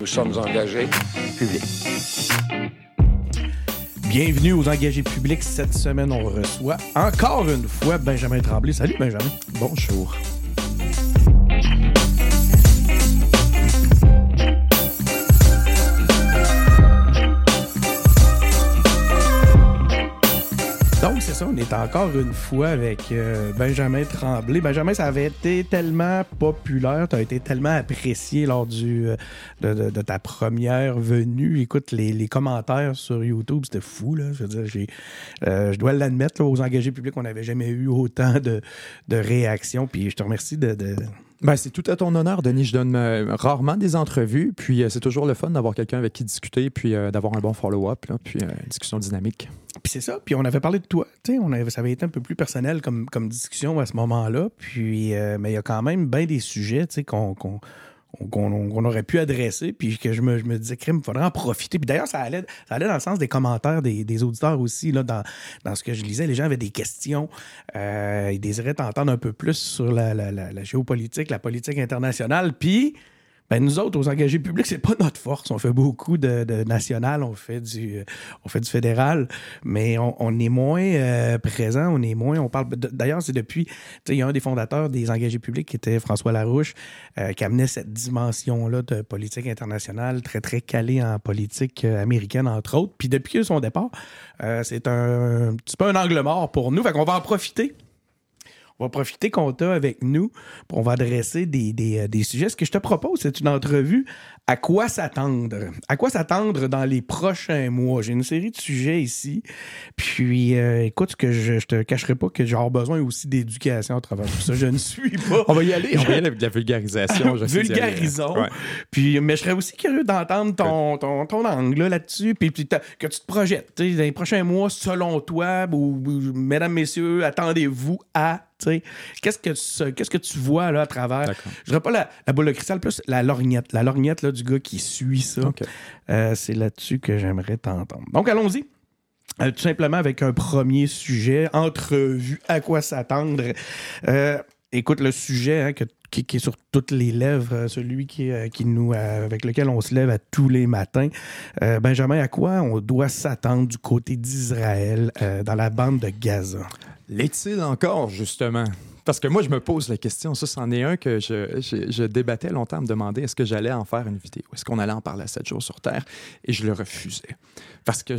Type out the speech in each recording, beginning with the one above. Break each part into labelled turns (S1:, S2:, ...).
S1: Nous sommes engagés.
S2: Public.
S3: Bienvenue aux engagés publics. Cette semaine, on reçoit encore une fois Benjamin Tremblay. Salut Benjamin.
S2: Bonjour.
S3: Donc, c'est ça, on est encore une fois avec euh, Benjamin Tremblay. Benjamin, ça avait été tellement populaire, tu as été tellement apprécié lors euh, de, ta première venue. Écoute, les, commentaires sur YouTube, c'était fou, là. Je veux dire, euh, je dois l'admettre, là, aux engagés publics, on n'avait jamais eu autant de, réactions. Puis je te remercie de-
S2: Ben, c'est tout à ton honneur, Denis. Je donne euh, rarement des entrevues, puis euh, c'est toujours le fun d'avoir quelqu'un avec qui discuter, puis euh, d'avoir un bon follow-up, puis une discussion dynamique.
S3: Puis c'est ça. Puis on avait parlé de toi. On avait, ça avait été un peu plus personnel comme, comme discussion à ce moment-là. Puis, mais il y a quand même bien des sujets, qu'on qu'on- qu'on- aurait pu adresser. Puis que je me, je me disais, crime, il faudrait en profiter. Puis d'ailleurs, ça allait, ça allait dans le sens des commentaires des, auditeurs aussi. Là, dans, dans ce que je lisais, les gens avaient des questions. Euh, ils désiraient t'entendre un peu plus sur la- la géopolitique, la politique internationale. Puis. Ben, nous autres, aux engagés publics, c'est pas notre force. On fait beaucoup de, de national, on fait du, euh, on fait du fédéral, mais on, est moins euh, présent, on est moins, on parle. D'ailleurs, c'est depuis, il y a un des fondateurs des engagés publics qui était François Larouche, euh, qui amenait cette dimension-là de politique internationale, très, très calé en politique américaine, entre autres. Puis depuis son départ, c'est un, un petit peu un angle mort pour nous. Fait qu'on va en profiter. On va profiter qu'on t'a avec nous. On va adresser des, des, euh, des sujets. Ce que je te propose, c'est une entrevue à quoi s'attendre? À quoi s'attendre dans les prochains mois? J'ai une série de sujets ici. Puis, euh, écoute, que je, je te cacherai pas que j'ai besoin aussi d'éducation à travers tout ça. Je ne suis pas.
S2: On va y aller, on va y aller avec de la vulgarisation. aller.
S3: Vulgarisons.
S2: Ouais.
S3: Puis, mais je serais aussi curieux d'entendre ton, ton, ton angle là, là-dessus. Puis, puis que tu te projettes. Dans les prochains mois, selon toi, ou, ou, mesdames, messieurs, attendez-vous à. Qu'est-ce que, tu- qu'est-ce que tu vois là, à travers? Je dirais pas la, la boule de cristal, plus la lorgnette. La lorgnette là, du gars qui suit ça.
S2: OK.
S3: Euh, c'est là-dessus que j'aimerais t'entendre. Donc, allons-y. Euh, tout simplement avec un premier sujet, entrevue, à quoi s'attendre. Euh, écoute, le sujet hein, que- qui, qui est sur toutes les lèvres, celui qui, qui nous, avec lequel on se lève à tous les matins. Euh, Benjamin, à quoi on doit s'attendre du côté d'Israël euh, dans la bande de Gaza?
S2: L'est-il encore, justement? Parce que moi, je me pose la question. Ça, c'en est un que je, je- je débattais longtemps à me demander est-ce que j'allais en faire une vidéo? Est-ce qu'on allait en parler à 7 jours sur Terre? Et je le refusais. Parce que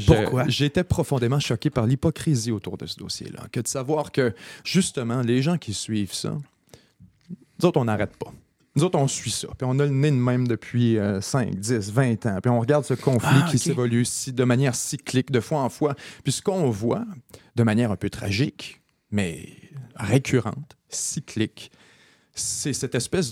S2: j'étais profondément choqué par l'hypocrisie autour de ce dossier-là. Que de savoir que, justement, les gens qui suivent ça, nous autres, on n'arrête pas. Nous autres, on suit ça. Puis on a le nez de même depuis euh, 5, 10, 20 ans. Puis on regarde ce conflit
S3: Ah,
S2: qui s'évolue si, de manière cyclique, de fois en fois. Puis ce qu'on voit, de manière un peu tragique, mais récurrente, cyclique, c'est cette espèce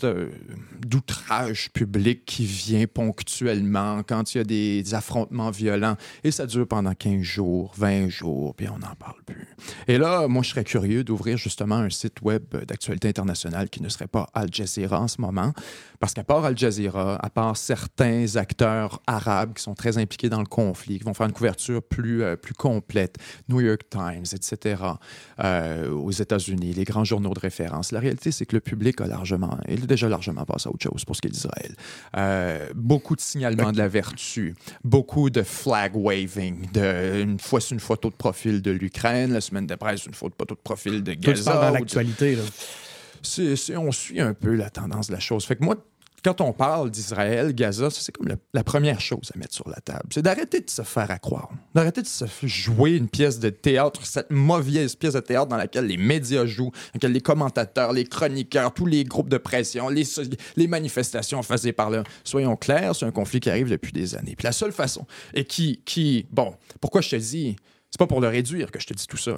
S2: d'outrage public qui vient ponctuellement quand il y a des, des affrontements violents et ça dure pendant 15 jours, 20 jours, puis on n'en parle plus. Et là, moi, je serais curieux d'ouvrir justement un site web d'actualité internationale qui ne serait pas Al Jazeera en ce moment, parce qu'à part Al Jazeera, à part certains acteurs arabes qui sont très impliqués dans le conflit, qui vont faire une couverture plus, euh, plus complète, New York Times, etc., euh, aux États-Unis, les grands journaux de référence, la réalité, c'est que le public a largement, il a déjà largement passé à autre chose pour ce qui est d'Israël. Euh, beaucoup de signalements de la vertu, beaucoup de flag waving, de, une fois c'est une photo de profil de l'Ukraine, la semaine d'après c'est une photo de profil de Gaza.
S3: parles dans
S2: ou de-
S3: l'actualité. là.
S2: c'est- c'est- on suit un peu la tendance de la chose. Fait que moi, quand on parle d'Israël, Gaza, c'est comme le- la première chose à mettre sur la table. C'est d'arrêter de se faire à croire. D'arrêter de se jouer une pièce de théâtre, cette mauvaise pièce de théâtre dans laquelle les médias jouent, dans laquelle les commentateurs, les chroniqueurs, tous les groupes de pression, les, les manifestations faisaient par là. Soyons clairs, c'est un conflit qui arrive depuis des années. Puis la seule façon, et qui, qui bon, pourquoi je te dis, c'est pas pour le réduire que je te dis tout ça.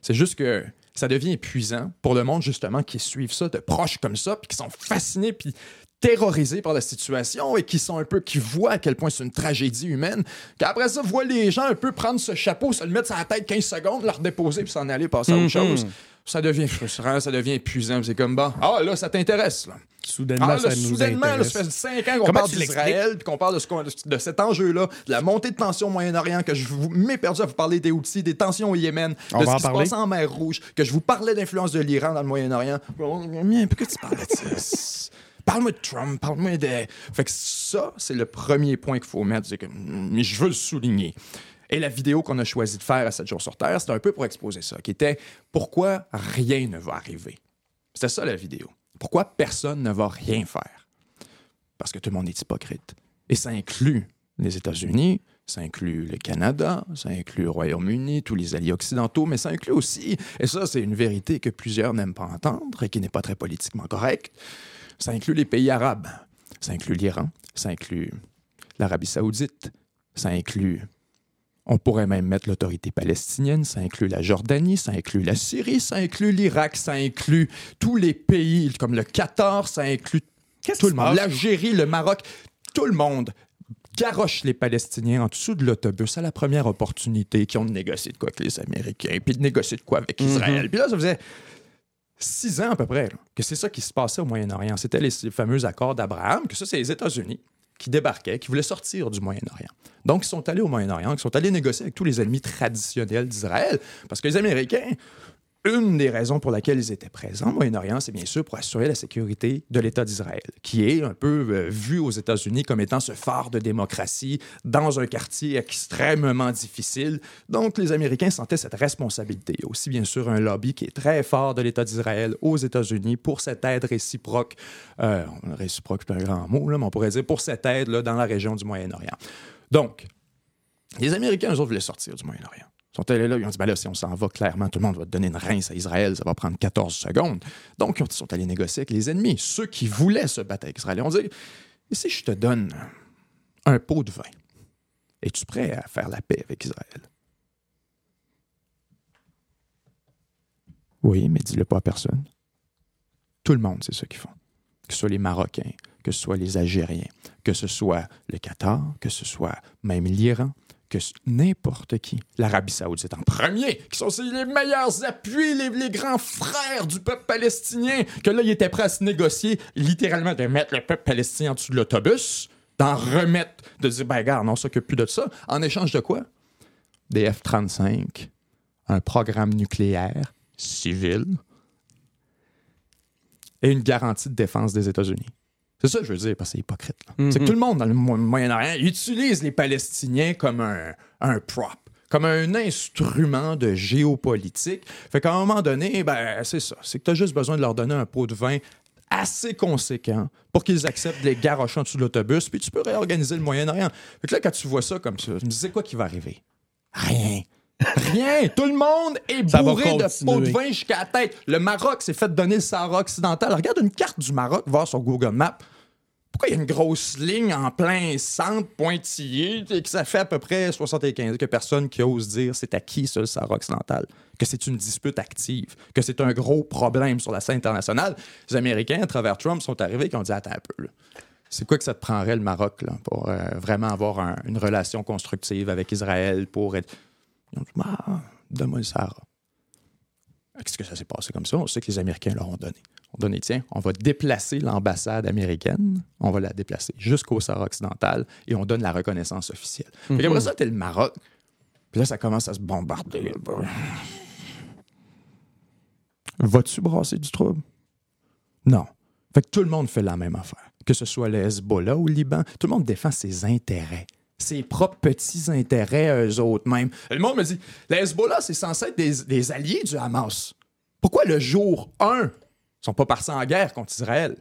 S2: C'est juste que ça devient épuisant pour le monde, justement, qui suivent ça de proche comme ça, puis qui sont fascinés, puis terrorisés par la situation et qui sont un peu, qui voient à quel point c'est une tragédie humaine, qu'après ça, voient les gens un peu prendre ce chapeau, se le mettre sur la tête 15 secondes, le redéposer, puis s'en aller passer à autre
S3: Mhm.
S2: chose. Ça devient frustrant, ça devient épuisant, puis c'est comme, bah, ah là, ça t'intéresse, là.
S3: Soudainement,
S2: Ah, là,
S3: ça nous
S2: là, ça fait 5 ans qu'on parle d'Israël, puis qu'on parle de, ce de cet enjeu-là, de la montée de tension au Moyen-Orient, que je vous m'ai perdu à vous parler des outils, des tensions au Yémen,
S3: On
S2: de ce
S3: en
S2: qui se
S3: parler.
S2: passe en mer Rouge, que je vous parlais de l'influence de l'Iran dans le Moyen-Orient. Pourquoi tu parles de ça? Parle-moi de Trump, parle-moi de. Fait que ça, c'est le premier point qu'il faut mettre. Que mais je veux le souligner. Et la vidéo qu'on a choisi de faire à 7 jours sur Terre, c'était un peu pour exposer ça, qui était pourquoi rien ne va arriver. C'était ça la vidéo. Pourquoi personne ne va rien faire? Parce que tout le monde est hypocrite. Et ça inclut les États-Unis, ça inclut le Canada, ça inclut le Royaume-Uni, tous les alliés occidentaux, mais ça inclut aussi, et ça c'est une vérité que plusieurs n'aiment pas entendre et qui n'est pas très politiquement correcte, ça inclut les pays arabes, ça inclut l'Iran, ça inclut l'Arabie saoudite, ça inclut, on pourrait même mettre l'autorité palestinienne, ça inclut la Jordanie, ça inclut la Syrie, ça inclut l'Irak, ça inclut tous les pays comme le Qatar, ça inclut tout le monde, l'Algérie, le Maroc, tout le monde garoche les Palestiniens en dessous de l'autobus à la première opportunité qui ont négocié de quoi avec les Américains, puis de négocier de quoi avec Israël. Puis là, ça faisait six ans à peu près que c'est ça qui se passait au Moyen-Orient. C'était les fameux accords d'Abraham, que ça, c'est les États-Unis qui débarquaient, qui voulaient sortir du Moyen-Orient. Donc, ils sont allés au Moyen-Orient, ils sont allés négocier avec tous les ennemis traditionnels d'Israël, parce que les Américains, une des raisons pour laquelle ils étaient présents au Moyen-Orient, c'est bien sûr pour assurer la sécurité de l'État d'Israël, qui est un peu euh, vu aux États-Unis comme étant ce phare de démocratie dans un quartier extrêmement difficile. Donc, les Américains sentaient cette responsabilité. Aussi, bien sûr, un lobby qui est très fort de l'État d'Israël aux États-Unis pour cette aide réciproque. Euh, réciproque, c'est un grand mot, là, mais on pourrait dire pour cette aide là, dans la région du Moyen-Orient. Donc, les Américains, eux autres, voulaient sortir du Moyen-Orient sont allés là, ils ont dit ben là, si on s'en va clairement, tout le monde va donner une rince à Israël, ça va prendre 14 secondes. Donc, ils sont allés négocier avec les ennemis, ceux qui voulaient se battre avec Israël. Ils ont dit si je te donne un pot de vin, es-tu prêt à faire la paix avec Israël? Oui, mais dis-le pas à personne. Tout le monde, c'est ce qu'ils font. Que ce soit les Marocains, que ce soit les Algériens, que ce soit le Qatar, que ce soit même l'Iran, que n'importe qui, l'Arabie saoudite en premier, qui sont les meilleurs appuis, les, grands frères du peuple palestinien, que là, ils étaient prêts à se négocier, littéralement, de mettre le peuple palestinien en dessous de l'autobus, d'en remettre, de dire, ben, regarde, on s'occupe plus de ça. En échange de quoi? Des F-35, un programme nucléaire civil et une garantie de défense des États-Unis. C'est ça que je veux dire, parce que c'est hypocrite. C'est que mhm. tout le monde dans le Moyen-Orient utilise les Palestiniens comme un, un prop comme un instrument de géopolitique. Fait qu'à un moment donné, ben, c'est ça. C'est que tu as juste besoin de leur donner un pot de vin assez conséquent pour qu'ils acceptent les garochons en de l'autobus, puis tu peux réorganiser le Moyen-Orient. Fait que là, quand tu vois ça comme ça, je me dis, c'est quoi qui va arriver? Rien. Rien. Tout le monde est bourré de pots de vin jusqu'à la tête. Le Maroc s'est fait donner le Sahara occidental. Regarde une carte du Maroc, voir sur Google Maps. Pourquoi il y a une grosse ligne en plein centre pointillé et que ça fait à peu près 75 que personne qui ose dire c'est à qui ça le Sahara occidental? Que c'est une dispute active, que c'est un gros problème sur la scène internationale. Les Américains, à travers Trump, sont arrivés et ont dit attends un peu. C'est quoi que ça te prendrait le Maroc là, pour euh, vraiment avoir une relation constructive avec Israël pour être ils ont dit, ah, donne-moi le Sahara. Qu'est-ce que ça s'est passé comme ça? On sait que les Américains leur ont donné. On donné, tiens, on va déplacer l'ambassade américaine, on va la déplacer jusqu'au Sahara occidental et on donne la reconnaissance officielle. Mm après ça, t'es le Maroc. Puis là, ça commence à se bombarder. Vas-tu brasser du trouble? Non. Fait que tout le monde fait la même affaire. Que ce soit le Hezbollah ou le Liban, tout le monde défend ses intérêts ses propres petits intérêts eux autres même. Le monde me dit, les Hezbollah, c'est censé être des, alliés du Hamas. Pourquoi le jour 1, ils sont pas partis en guerre contre Israël?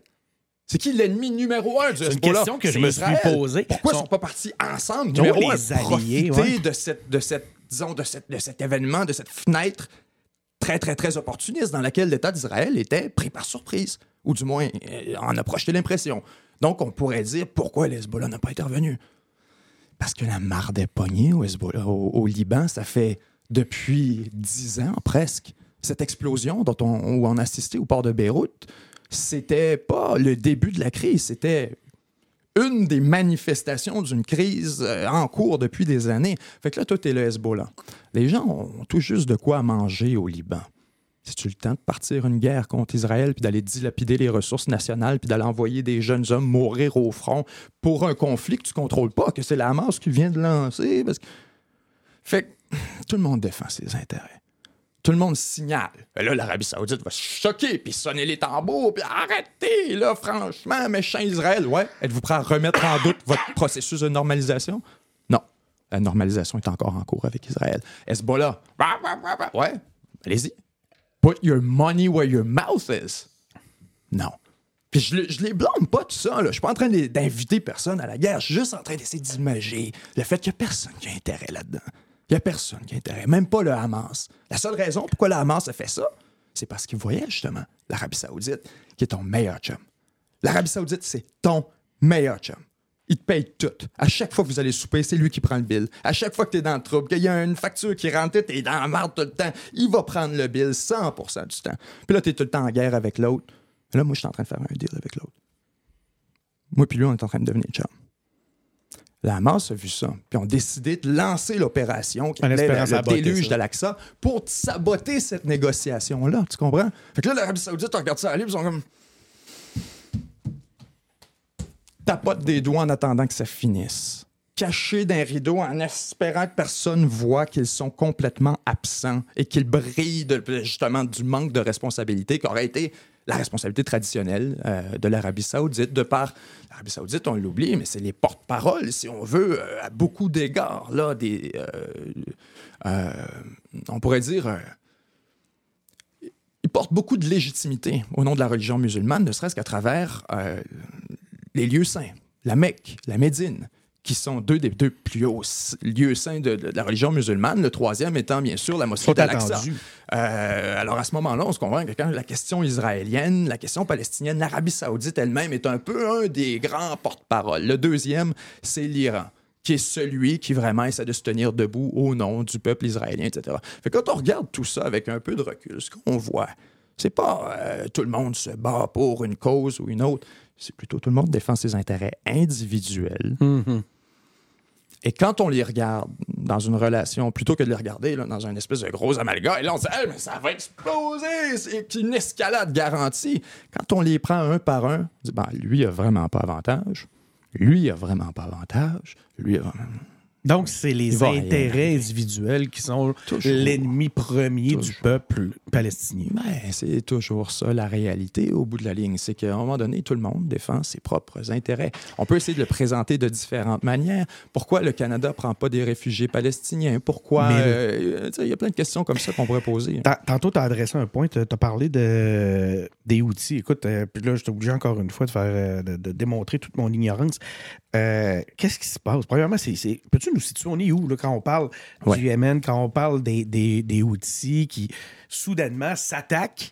S2: C'est qui l'ennemi numéro un du Hezbollah?
S3: C'est une question que je me suis posée.
S2: Pourquoi ils ne sont pas partis ensemble, numéro un, alliés, profiter de, cette, de, cette, disons, de, cette, de cet événement, de cette fenêtre très, très, très opportuniste dans laquelle l'État d'Israël était pris par surprise, ou du moins euh, en a projeté l'impression. Donc, on pourrait dire pourquoi les Hezbollah n'a pas intervenu. Parce que la marde des poignée au, au, Liban, ça fait depuis dix ans presque. Cette explosion dont on, où on a assisté au port de Beyrouth, c'était pas le début de la crise, c'était une des manifestations d'une crise euh, en cours depuis des années. Fait que là, tout est le Hezbollah. Les gens ont tout juste de quoi manger au Liban. C'est-tu le temps de partir une guerre contre Israël, puis d'aller dilapider les ressources nationales, puis d'aller envoyer des jeunes hommes mourir au front pour un conflit que tu contrôles pas, que c'est la masse qui vient de lancer? Parce que... Fait que tout le monde défend ses intérêts. Tout le monde signale. Et là, l'Arabie Saoudite va se choquer, puis sonner les tambours, puis arrêtez, là, franchement, méchant Israël. Ouais, êtes-vous prêt à remettre en doute votre processus de normalisation? Non. La normalisation est encore en cours avec Israël. Hezbollah. Ouais, allez-y. Put your money where your mouth is. Non. Puis je, je les blâme pas tout ça. Là. Je suis pas en train d'inviter personne à la guerre. Je suis juste en train d'essayer d'imager le fait qu'il n'y a personne qui a intérêt là-dedans. Il n'y a personne qui a intérêt, même pas le Hamas. La seule raison pourquoi le Hamas a fait ça, c'est parce qu'il voyait justement l'Arabie Saoudite, qui est ton meilleur chum. L'Arabie Saoudite, c'est ton meilleur chum. Il te paye tout. À chaque fois que vous allez souper, c'est lui qui prend le bill. À chaque fois que tu es dans le trouble, qu'il y a une facture qui rentre, tu es dans la marde tout le temps, il va prendre le bill 100% du temps. Puis là, tu es tout le temps en guerre avec l'autre. Là, moi, je suis en train de faire un deal avec l'autre. Moi puis lui, on est en train de devenir chum. La Hamas a vu ça, puis ont décidé de lancer l'opération qui est le, déluge d'Al-Aqsa pour saboter cette négociation-là. Tu comprends? Fait que là, l'Arabie Saoudite regarde ça aller, ils sont comme. Tapote des doigts en attendant que ça finisse. Cachés d'un rideau en espérant que personne voit qu'ils sont complètement absents et qu'ils brillent justement du manque de responsabilité qui aurait été la responsabilité traditionnelle euh, de l'Arabie saoudite, de par l'Arabie saoudite, on l'oublie, mais c'est les porte-paroles, si on veut, euh, à beaucoup d'égards, là, euh, on pourrait dire, ils portent beaucoup de légitimité au nom de la religion musulmane, ne serait-ce qu'à travers les lieux saints, la Mecque, la Médine, qui sont deux des deux plus hauts lieux saints de, la religion musulmane, le troisième étant bien sûr la mosquée d'Al-Aqsa. Euh, alors à ce moment-là, on se convainc que quand la question israélienne, la question palestinienne, l'Arabie saoudite elle-même est un peu un des grands porte-parole. Le deuxième, c'est l'Iran qui est celui qui vraiment essaie de se tenir debout au nom du peuple israélien, etc. Fait quand on regarde tout ça avec un peu de recul, ce qu'on voit, c'est pas euh, tout le monde se bat pour une cause ou une autre, c'est plutôt tout le monde défend ses intérêts individuels. Mm-hmm. Et quand on les regarde dans une relation, plutôt que de les regarder là, dans un espèce de gros amalgame, et là on se dit mais ça va exploser, c'est une escalade garantie. Quand on les prend un par un, on dit ben, lui a vraiment pas avantage, lui a vraiment pas avantage, lui a vraiment.
S3: Donc, c'est les intérêts individuels qui sont l'ennemi premier du peuple palestinien.
S2: Ben, c'est toujours ça la réalité au bout de la ligne. C'est qu'à un moment donné, tout le monde défend ses propres intérêts. On peut essayer de le présenter de différentes manières. Pourquoi le Canada ne prend pas des réfugiés palestiniens? Pourquoi? Euh, il y a plein de questions comme ça qu'on pourrait poser.
S3: Tantôt, tu as adressé un point, tu as parlé de, des outils. Écoute, euh, puis là, je suis obligé encore une fois de, faire, euh, de, démontrer toute mon ignorance. Qu'est-ce qui se passe? Premièrement, c'est, peux-tu nous situer? On est où là, quand on parle du Yémen, quand on parle des, des, des outils qui soudainement s'attaquent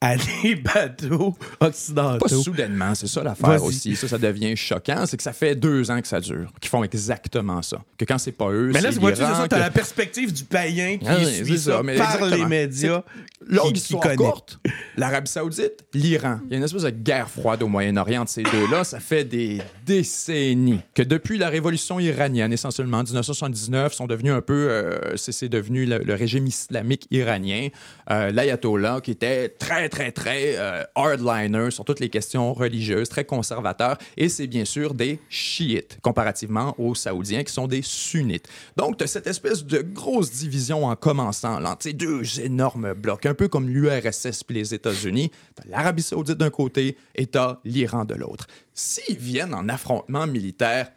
S3: à des bateaux occidentaux.
S2: Pas soudainement, c'est ça l'affaire aussi. Ça, ça devient choquant. C'est que ça fait deux ans que ça dure, qu'ils font exactement ça. Que quand c'est pas eux,
S3: Mais là, c'est ça, t'as la perspective du païen qui ah suit ça, par les médias.
S2: L'autre histoire courte, l'Arabie Saoudite, l'Iran. Il y a une espèce de guerre froide au Moyen-Orient de ces deux-là. Ça fait des décennies que depuis la révolution iranienne, essentiellement en 1979, sont devenus un peu, euh, c'est devenu le, régime islamique iranien. Euh, L'ayatollah, qui était très, très, très euh, hardliner sur toutes les questions religieuses, très conservateur. Et c'est bien sûr des chiites, comparativement aux saoudiens qui sont des sunnites. Donc, tu as cette espèce de grosse division en commençant, là, deux énormes blocs un peu comme l'URSS puis les États-Unis. l'Arabie saoudite d'un côté et t'as l'Iran de l'autre. S'ils viennent en affrontement militaire,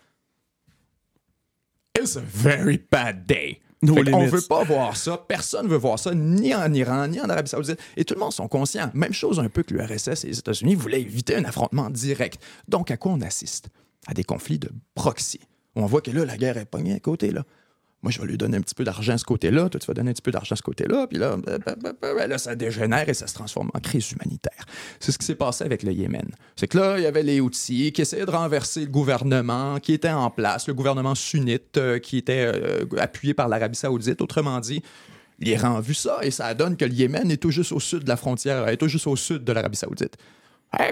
S2: it's a very bad day. On ne veut pas voir ça. Personne ne veut voir ça, ni en Iran, ni en Arabie Saoudite. Et tout le monde sont conscients. Même chose un peu que l'URSS et les États-Unis voulaient éviter un affrontement direct. Donc, à quoi on assiste? À des conflits de proxy. On voit que là, la guerre est pognée à côté. Là moi, je vais lui donner un petit peu d'argent à ce côté-là, toi, tu vas donner un petit peu d'argent à ce côté-là, puis là, bah, bah, bah, là, ça dégénère et ça se transforme en crise humanitaire. C'est ce qui s'est passé avec le Yémen. C'est que là, il y avait les outils qui essayaient de renverser le gouvernement qui était en place, le gouvernement sunnite euh, qui était euh, appuyé par l'Arabie saoudite. Autrement dit, l'Iran a vu ça et ça donne que le Yémen est tout juste au sud de la frontière, est tout juste au sud de l'Arabie saoudite.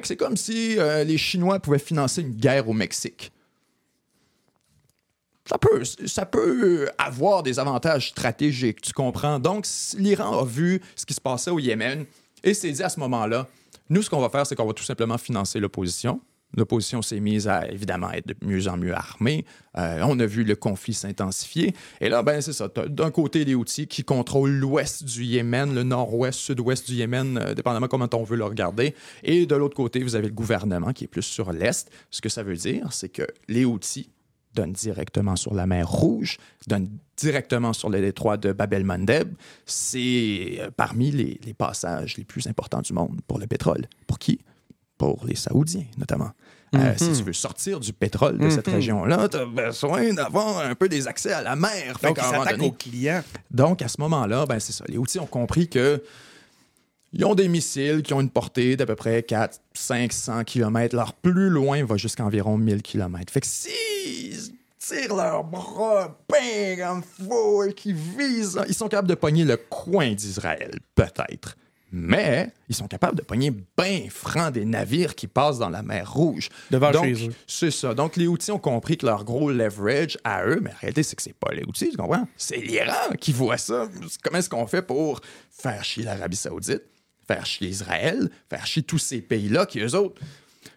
S2: C'est comme si euh, les Chinois pouvaient financer une guerre au Mexique ça peut, ça peut avoir des avantages stratégiques, tu comprends? Donc, l'Iran a vu ce qui se passait au Yémen et s'est dit à ce moment-là, nous, ce qu'on va faire, c'est qu'on va tout simplement financer l'opposition L'opposition s'est mise à, évidemment, être de mieux en mieux armée. Euh, on a vu le conflit s'intensifier. Et là, ben, c'est ça. D'un côté, les outils qui contrôlent l'ouest du Yémen, le nord-ouest, sud-ouest du Yémen, euh, dépendamment comment on veut le regarder. Et de l'autre côté, vous avez le gouvernement qui est plus sur l'est. Ce que ça veut dire, c'est que les outils donnent directement sur la mer Rouge, donnent directement sur le détroit de Bab el-Mandeb. C'est euh, parmi les, les passages les plus importants du monde pour le pétrole. Pour qui? Pour les Saoudiens, notamment. Euh, si tu veux sortir du pétrole de cette région-là, tu as besoin d'avoir un peu des accès à la mer.
S3: Donc, ils s'attaquent aux clients.
S2: donc, à ce moment-là, ben, c'est ça. Les outils ont compris que ils ont des missiles qui ont une portée d'à peu près 4 500 km. Leur plus loin va jusqu'à environ 1000 km. Fait que s'ils tirent leurs bras bien comme faut et qu'ils visent, ils sont capables de pogner le coin d'Israël, peut-être. Mais ils sont capables de pogner bien franc des navires qui passent dans la mer Rouge.
S3: Devant
S2: Donc,
S3: chez eux.
S2: c'est ça. Donc, les outils ont compris que leur gros leverage à eux, mais en réalité, c'est que c'est pas les outils, tu comprends? C'est l'Iran qui voit ça. Comment est-ce qu'on fait pour faire chier l'Arabie Saoudite, faire chier Israël, faire chier tous ces pays-là qui, eux autres.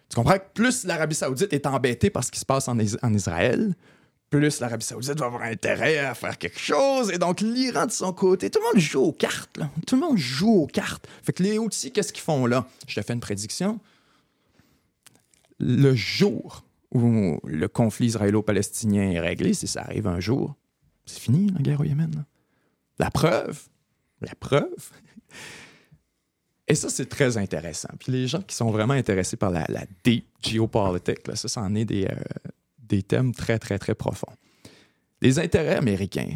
S2: Tu comprends que plus l'Arabie Saoudite est embêtée par ce qui se passe en, Is- en Israël, plus l'Arabie Saoudite va avoir intérêt à faire quelque chose. Et donc, l'Iran, de son côté, tout le monde joue aux cartes. là. Tout le monde joue aux cartes. Fait que les outils, qu'est-ce qu'ils font là? Je te fais une prédiction le jour où le conflit israélo-palestinien est réglé, si ça arrive un jour, c'est fini la guerre au Yémen. La preuve, la preuve. Et ça, c'est très intéressant. Puis les gens qui sont vraiment intéressés par la, la deep geopolitique, là, ça, c'en est des, euh, des thèmes très, très, très profonds. Les intérêts américains,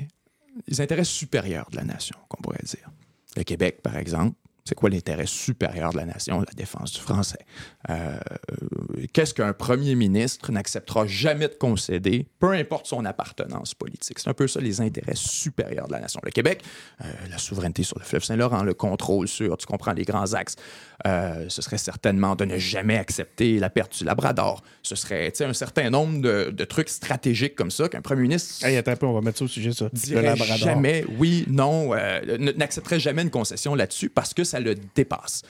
S2: les intérêts supérieurs de la nation, qu'on pourrait dire. Le Québec, par exemple, c'est quoi l'intérêt supérieur de la nation? La défense du français? Euh, Qu'est-ce qu'un premier ministre n'acceptera jamais de concéder, peu importe son appartenance politique? C'est un peu ça les intérêts supérieurs de la nation. Le Québec, euh, la souveraineté sur le fleuve Saint-Laurent, le contrôle sur, tu comprends, les grands axes, euh, ce serait certainement de ne jamais accepter la perte du Labrador. Ce serait tu sais, un certain nombre de, de trucs stratégiques comme ça qu'un premier ministre
S3: Hey, attends un peu, on va mettre ça au sujet, ça. Le
S2: dirait
S3: Labrador.
S2: jamais oui, non, n'accepterait jamais une concession là-dessus parce que ça le dépasse.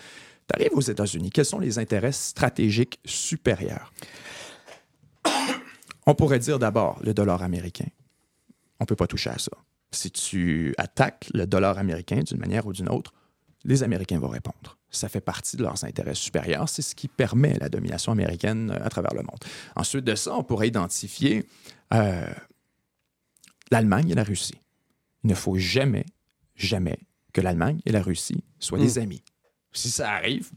S2: Tu arrives aux États-Unis, quels sont les intérêts stratégiques supérieurs? On pourrait dire d'abord le dollar américain. On ne peut pas toucher à ça. Si tu attaques le dollar américain d'une manière ou d'une autre, les Américains vont répondre. Ça fait partie de leurs intérêts supérieurs. C'est ce qui permet la domination américaine euh, à travers le monde. Ensuite de ça, on pourrait identifier euh, l'Allemagne et la Russie. Il ne faut jamais, jamais que l'Allemagne et la Russie soient des amis. Si ça arrive,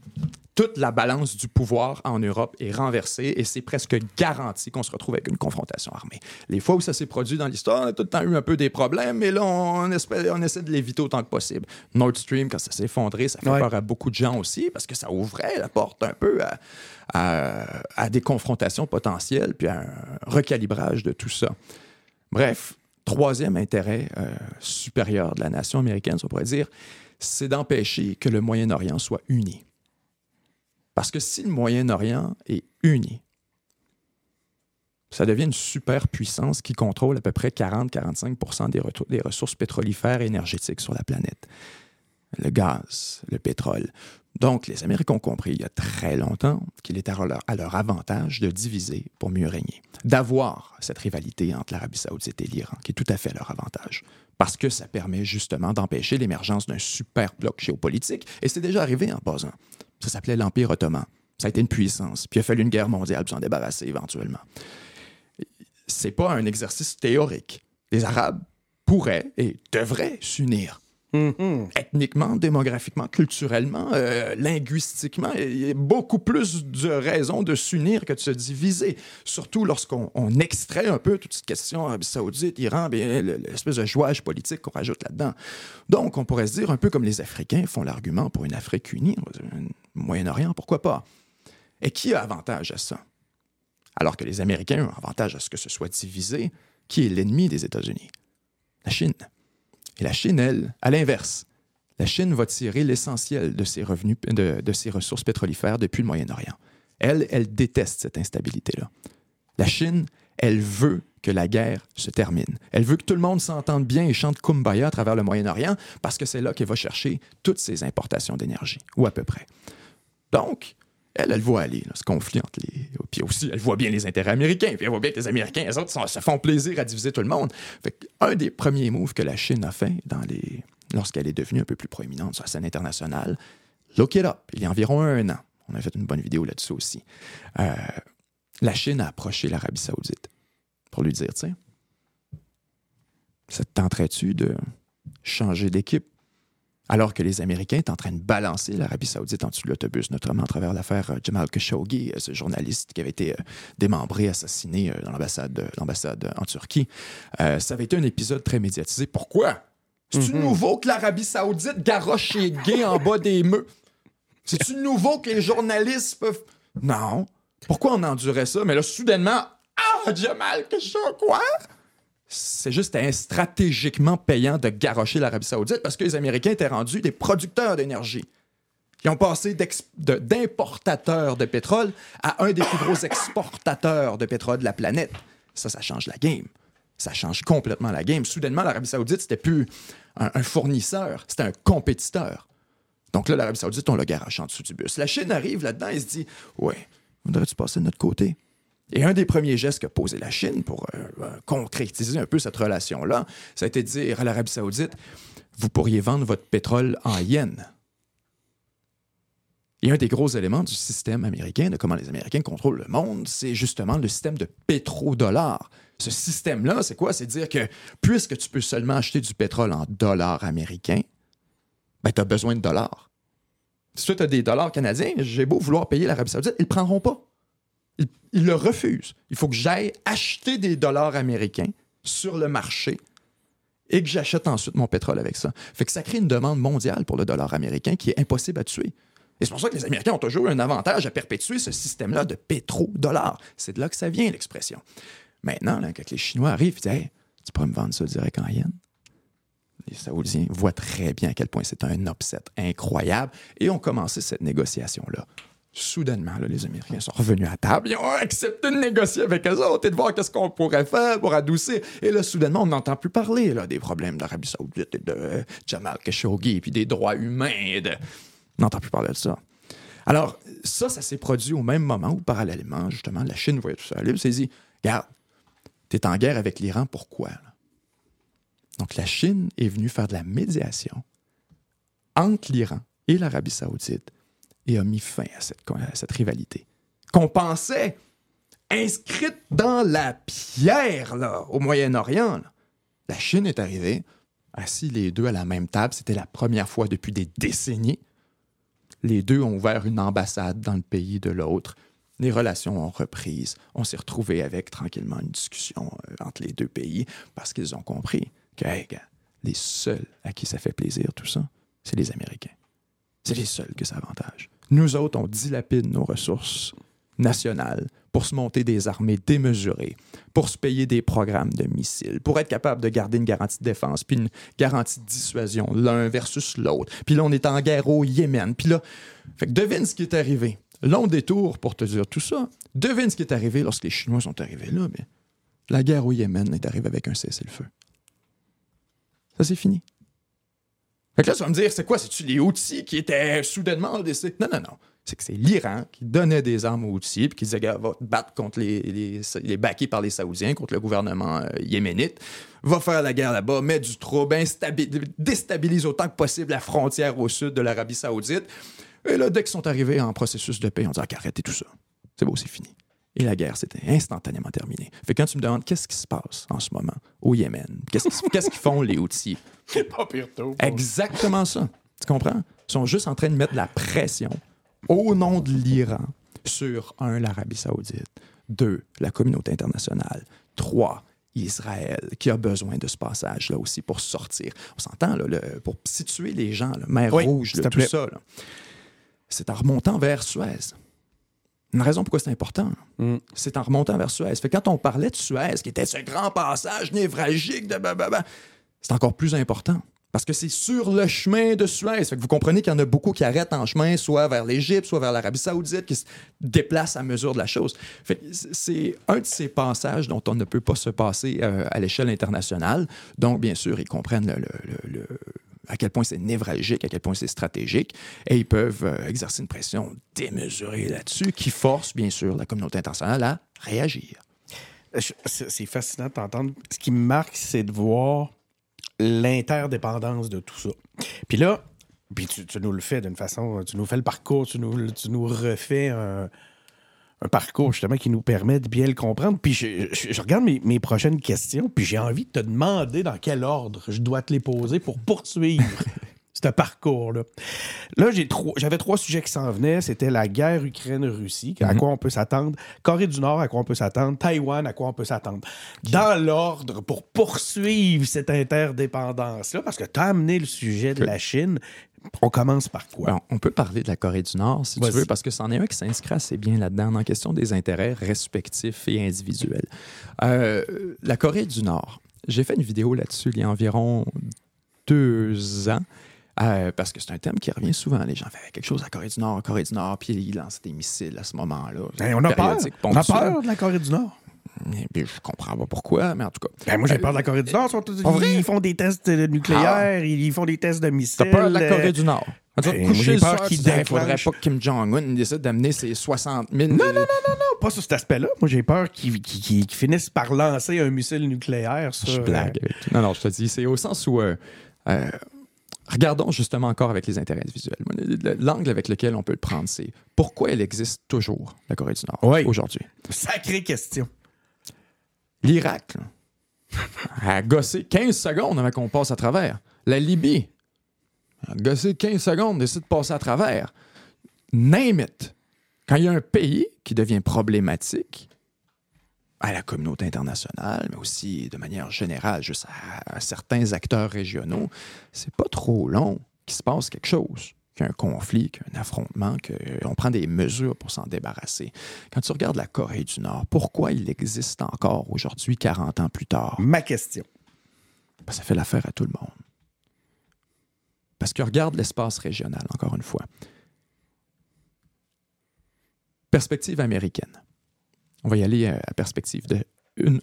S2: toute la balance du pouvoir en Europe est renversée et c'est presque garanti qu'on se retrouve avec une confrontation armée. Les fois où ça s'est produit dans l'histoire, on a tout le temps eu un peu des problèmes, mais là, on, espère- on essaie de l'éviter autant que possible. Nord Stream, quand ça s'est effondré, ça fait
S3: Ouais.
S2: peur à beaucoup de gens aussi parce que ça ouvrait la porte un peu à, à- à des confrontations potentielles puis à un recalibrage de tout ça. Bref, troisième intérêt euh, supérieur de la nation américaine, on pourrait dire, c'est d'empêcher que le Moyen-Orient soit uni. Parce que si le Moyen-Orient est uni, ça devient une superpuissance qui contrôle à peu près 40-45 des, des ressources pétrolifères et énergétiques sur la planète. Le gaz, le pétrole. Donc, les Américains ont compris il y a très longtemps qu'il était à leur, avantage de diviser pour mieux régner, d'avoir cette rivalité entre l'Arabie saoudite et l'Iran, qui est tout à fait à leur avantage, parce que ça permet justement d'empêcher l'émergence d'un super bloc géopolitique, et c'est déjà arrivé en passant. Ça s'appelait l'Empire ottoman. Ça a été une puissance, puis il a fallu une guerre mondiale pour s'en débarrasser éventuellement. C'est pas un exercice théorique. Les Arabes pourraient et devraient s'unir
S3: Mhm.
S2: ethniquement, démographiquement, culturellement, euh, linguistiquement, il y a beaucoup plus de raisons de s'unir que de se diviser. Surtout lorsqu'on on extrait un peu toute cette question Arabie Saoudite, Iran, bien, le- l'espèce de jouage politique qu'on rajoute là-dedans. Donc, on pourrait se dire, un peu comme les Africains font l'argument pour une Afrique unie, Moyen-Orient, pourquoi pas? Et qui a avantage à ça? Alors que les Américains ont avantage à ce que ce soit divisé, qui est l'ennemi des États-Unis? La Chine. Et la Chine, elle, à l'inverse, la Chine va tirer l'essentiel de ses revenus, de, de ses ressources pétrolifères depuis le Moyen-Orient. Elle, elle déteste cette instabilité-là. La Chine, elle veut que la guerre se termine. Elle veut que tout le monde s'entende bien et chante Kumbaya à travers le Moyen-Orient parce que c'est là qu'elle va chercher toutes ses importations d'énergie, ou à peu près. Donc, elle, elle voit aller là, ce conflit entre les. Puis aussi, elle voit bien les intérêts américains. Puis elle voit bien que les Américains, eux autres, se font plaisir à diviser tout le monde. Un des premiers moves que la Chine a fait dans les... lorsqu'elle est devenue un peu plus proéminente sur la scène internationale, look it up, il y a environ un an. On a fait une bonne vidéo là-dessus aussi. Euh, la Chine a approché l'Arabie Saoudite pour lui dire, tiens, ça te tenterait-tu de changer d'équipe? Alors que les Américains étaient en train de balancer l'Arabie Saoudite en dessous de l'autobus, notamment à travers l'affaire euh, Jamal Khashoggi, euh, ce journaliste qui avait été euh, démembré, assassiné dans l'ambassade en Turquie. Euh, ça avait été un épisode très médiatisé. Pourquoi? C'est-tu nouveau que l'Arabie Saoudite garoche les gays en bas des meux? C'est-tu nouveau que les journalistes peuvent. Non. Pourquoi on endurait ça? Mais là, soudainement, ah, Jamal Khashoggi, quoi? C'est juste un- stratégiquement payant de garrocher l'Arabie Saoudite parce que les Américains étaient rendus des producteurs d'énergie. Ils ont passé d'importateurs de, pétrole à un des plus gros exportateurs de pétrole de la planète. Ça, ça change la game. Ça change complètement la game. Soudainement, l'Arabie Saoudite, c'était plus un, fournisseur, c'était un compétiteur. Donc là, l'Arabie Saoudite, on l'a garoché en dessous du bus. La Chine arrive là-dedans et se dit Ouais, voudrais-tu passer de notre côté et un des premiers gestes qu'a posé la Chine pour euh, euh, concrétiser un peu cette relation-là, ça a été de dire à l'Arabie saoudite, vous pourriez vendre votre pétrole en yens. Et un des gros éléments du système américain, de comment les Américains contrôlent le monde, c'est justement le système de pétrodollar. Ce système-là, c'est quoi? C'est dire que puisque tu peux seulement acheter du pétrole en dollars américains, ben, tu as besoin de dollars. Si tu as des dollars canadiens, j'ai beau vouloir payer l'Arabie saoudite, ils ne prendront pas. Ils le refusent. Il faut que j'aille acheter des dollars américains sur le marché et que j'achète ensuite mon pétrole avec ça. Fait ça crée une demande mondiale pour le dollar américain qui est impossible à tuer. Et c'est pour ça que les Américains ont toujours un avantage à perpétuer ce système-là de pétrodollar. C'est de là que ça vient, l'expression. Maintenant, quand les Chinois arrivent, ils disent Hey, tu pourrais me vendre ça direct en yens? Les Saoudiens voient très bien à quel point c'est un upset incroyable et ont commencé cette négociation-là. Soudainement, les Américains sont revenus à table, ils ont accepté de négocier avec eux autres et de voir qu'est-ce qu'on pourrait faire pour adoucir. Et là, soudainement, on n'entend plus parler des problèmes d'Arabie Saoudite et de Jamal Khashoggi, puis des droits humains. On n'entend plus parler de ça. Alors, ça, ça s'est produit au même moment où, parallèlement, justement, la Chine voyait tout ça elle s'est dit, regarde, t'es en guerre avec l'Iran, pourquoi? Donc, la Chine est venue faire de la médiation entre l'Iran et l'Arabie saoudite et a mis fin à cette, rivalité qu'on pensait inscrite dans la pierre là, au Moyen-Orient. La Chine est arrivée, assis les deux à la même table. C'était la première fois depuis des décennies. Les deux ont ouvert une ambassade dans le pays de l'autre. Les relations ont repris. On s'est retrouvés avec tranquillement une discussion euh, entre les deux pays parce qu'ils ont compris que les seuls à qui ça fait plaisir, tout ça, c'est les Américains. C'est les seuls que ça avantage. Nous autres, on dilapide nos ressources nationales pour se monter des armées démesurées, pour se payer des programmes de missiles, pour être capable de garder une garantie de défense, puis une garantie de dissuasion, l'un versus l'autre. Puis là, on est en guerre au Yémen. Puis là, fait que devine ce qui est arrivé. Long détour pour te dire tout ça. Devine ce qui est arrivé lorsque les Chinois sont arrivés là. Mais la guerre au Yémen est arrivée avec un cessez-le-feu. Ça, c'est fini. Fait que là, tu vas me dire, c'est quoi? C'est-tu les outils qui étaient soudainement décédés? Non, non, non. C'est que c'est l'Iran qui donnait des armes aux outils puis qui disait, va te battre contre les, les, baqués par les Saoudiens, contre le gouvernement euh, yéménite. Va faire la guerre là-bas, met du trouble, déstabilise autant que possible la frontière au sud de l'Arabie Saoudite. Et là, dès qu'ils sont arrivés en processus de paix, on dit, ah, arrêtez tout ça. C'est beau, c'est fini. Et la guerre, c'était instantanément terminée. Fait que quand tu me demandes qu'est-ce qui se passe en ce moment au Yémen, qu'est-ce qu'ils font les outils?
S3: C'est pas pire tôt.
S2: Exactement ça. Tu comprends? Ils sont juste en train de mettre de la pression au nom de l'Iran sur, un, l'Arabie saoudite, deux, la communauté internationale, trois, Israël, qui a besoin de ce passage-là aussi pour sortir. On s'entend, là, pour situer les gens, la mer
S3: Oui,
S2: Rouge, là, tout
S3: plaît.
S2: ça, là. c'est en remontant vers Suez. Une raison pourquoi c'est important.
S3: Mm.
S2: C'est en remontant vers Suez. Fait que quand on parlait de Suez, qui était ce grand passage névralgique de bababa, c'est encore plus important. Parce que c'est sur le chemin de Suez. Fait que vous comprenez qu'il y en a beaucoup qui arrêtent en chemin, soit vers l'Égypte, soit vers l'Arabie Saoudite, qui se déplacent à mesure de la chose. C'est un de ces passages dont on ne peut pas se passer euh, à l'échelle internationale. Donc, bien sûr, ils comprennent le, le- le- le- à quel point c'est névralgique, à quel point c'est stratégique, et ils peuvent euh, exercer une pression démesurée là-dessus qui force, bien sûr, la communauté internationale à réagir.
S3: C'est fascinant de t'entendre. Ce qui me marque, c'est de voir l'interdépendance de tout ça. Puis là, puis tu, nous le fais d'une façon, tu nous fais le parcours, tu nous, tu nous refais un, parcours justement qui nous permet de bien le comprendre. Puis je, regarde mes, mes, prochaines questions, puis j'ai envie de te demander dans quel ordre je dois te les poser pour poursuivre ce parcours-là. Là, j'ai j'avais trois sujets qui s'en venaient. C'était la guerre Ukraine-Russie, à mhm. quoi on peut s'attendre. Corée du Nord, à quoi on peut s'attendre. Taïwan, à quoi on peut s'attendre. Dans l'ordre pour poursuivre cette interdépendance-là, parce que tu as amené le sujet de la Chine. On commence par quoi?
S2: On peut parler de la Corée du Nord, si tu veux, parce que c'en est un qui s'inscrit assez bien là-dedans, en question des intérêts respectifs et individuels. Euh, la Corée du Nord, j'ai fait une vidéo là-dessus il y a environ deux ans. Euh, parce que c'est un thème qui revient souvent. Les gens font quelque chose à la Corée du Nord, Corée du Nord, puis ils lancent des missiles à ce moment-là.
S3: On a peur. On a peur de la Corée du Nord.
S2: Je eh je comprends pas pourquoi, mais en tout cas.
S3: Ben, moi, j'ai peur de la Corée du Nord. Ils, font des tests nucléaires, ah. ils font des tests de missiles.
S2: T'as peur de la Corée du Nord? Ben, moi, j'ai peur qu'il ne faudrait pas que Kim Jong-un décide d'amener ses 60 000.
S3: Non, non, non, non, non, pas sur cet aspect-là. Moi, j'ai peur qu'ils finissent par lancer un missile nucléaire. Sur,
S2: je blague. Euh, non, non, je te dis, c'est au sens où. Euh, euh, Regardons justement encore avec les intérêts individuels. L'angle avec lequel on peut le prendre, c'est pourquoi elle existe toujours, la Corée du Nord, aujourd'hui?
S3: Sacrée question.
S2: L'Irak a gossé 15 secondes avant qu'on passe à travers. La Libye a gossé 15 secondes, décide de passer à travers. Name it. Quand il y a un pays qui devient problématique, à la communauté internationale, mais aussi de manière générale, juste à, certains acteurs régionaux, c'est pas trop long qu'il se passe quelque chose qu'un conflit, qu'un affrontement, qu'on prend des mesures pour s'en débarrasser. Quand tu regardes la Corée du Nord, pourquoi il existe encore aujourd'hui, 40 ans plus tard?
S3: Ma question.
S2: Ben, ça fait l'affaire à tout le monde. Parce que regarde l'espace régional, encore une fois. Perspective américaine. On va y aller à perspective de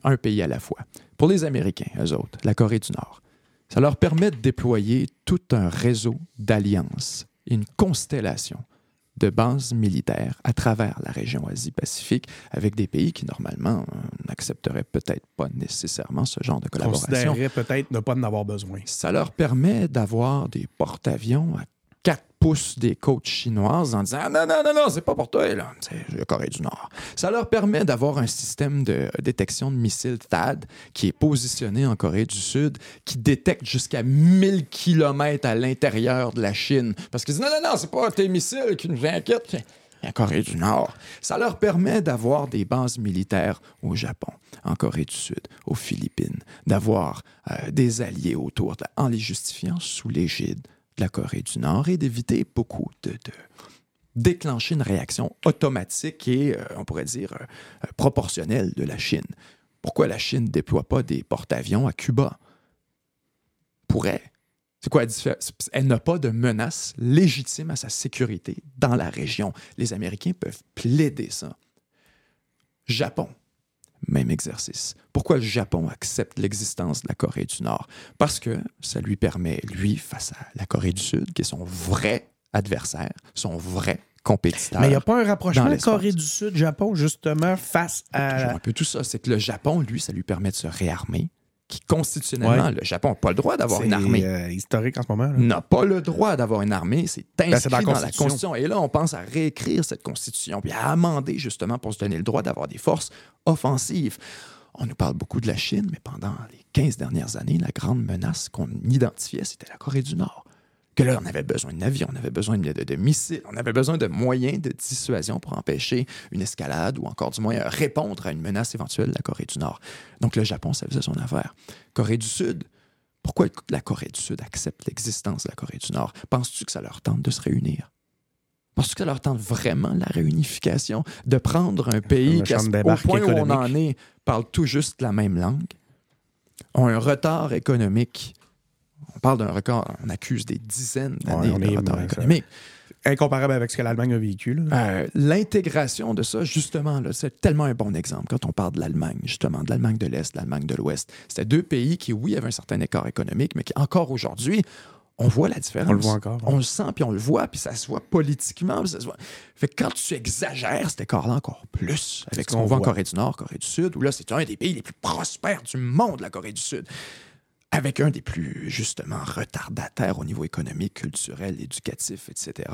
S2: un pays à la fois. Pour les Américains, eux autres, la Corée du Nord, ça leur permet de déployer tout un réseau d'alliances une constellation de bases militaires à travers la région Asie-Pacifique avec des pays qui, normalement, euh, n'accepteraient peut-être pas nécessairement ce genre de collaboration.
S3: Considéreraient peut-être ne pas en avoir besoin.
S2: Ça leur permet d'avoir des porte-avions à poussent des coachs chinoises en disant non, non, non, non, c'est pas pour toi, là. C'est la Corée du Nord. Ça leur permet d'avoir un système de détection de missiles THAAD qui est positionné en Corée du Sud, qui détecte jusqu'à 1000 km à l'intérieur de la Chine. Parce qu'ils disent non, non, non, c'est pas tes missiles qui nous inquiètent. La Corée du Nord. Ça leur permet d'avoir des bases militaires au Japon, en Corée du Sud, aux Philippines, d'avoir euh, des alliés autour, en les justifiant sous l'égide de la Corée du Nord et d'éviter beaucoup de, déclencher une réaction automatique et, euh, on pourrait dire, euh, proportionnelle de la Chine. Pourquoi la Chine ne déploie pas des porte-avions à Cuba? Pourrait. C'est quoi? Elle n'a pas de menace légitime à sa sécurité dans la région. Les Américains peuvent plaider ça. Japon, même exercice. Pourquoi le Japon accepte l'existence de la Corée du Nord? Parce que ça lui permet, lui, face à la Corée du Sud, qui est son vrai adversaire, son vrai compétiteur.
S3: Mais il n'y a pas un rapprochement de Corée du Sud-Japon, justement, face à.
S2: Un peu tout ça. C'est que le Japon, lui, ça lui permet de se réarmer, qui constitutionnellement, le Japon n'a pas le droit d'avoir une armée.
S3: Euh, historique en ce moment.
S2: N'a pas le droit d'avoir une armée. C'est ben, inscrit dans, la, Constitution. Et là, on pense à réécrire cette Constitution, puis à amender justement pour se donner le droit d'avoir des forces offensives. On nous parle beaucoup de la Chine, mais pendant les 15 dernières années, la grande menace qu'on identifiait, c'était la Corée du Nord que là, on avait besoin de navires, on avait besoin de, missiles, on avait besoin de moyens de dissuasion pour empêcher une escalade ou encore du moins répondre à une menace éventuelle de la Corée du Nord. Donc le Japon, ça faisait son affaire. Corée du Sud, pourquoi la Corée du Sud accepte l'existence de la Corée du Nord? Penses-tu que ça leur tente de se réunir? Penses-tu que ça leur tente vraiment la réunification, de prendre un pays qui, au point où on en est, parle tout juste la même langue, ont un retard économique on parle d'un record, on accuse des dizaines d'années de retard économique.
S3: Incomparable avec ce que l'Allemagne a vécu.
S2: Euh, l'intégration de ça, justement, c'est tellement un bon exemple quand on parle de l'Allemagne, justement, de l'Allemagne de l'Est, de l'Allemagne de l'Ouest. C'était deux pays qui, oui, avaient un certain écart économique, mais qui, encore aujourd'hui, on voit la différence.
S3: On le voit encore. ouais.
S2: On le sent, puis on le voit, puis ça se voit politiquement. puis ça se voit. Fait que quand tu exagères cet écart-là encore plus avec
S3: ce
S2: qu'on voit en. Corée du Nord, Corée du Sud, où là, c'est un des pays les plus prospères du monde, la Corée du Sud, avec un des plus, justement, retardataires au niveau économique, culturel, éducatif, etc.,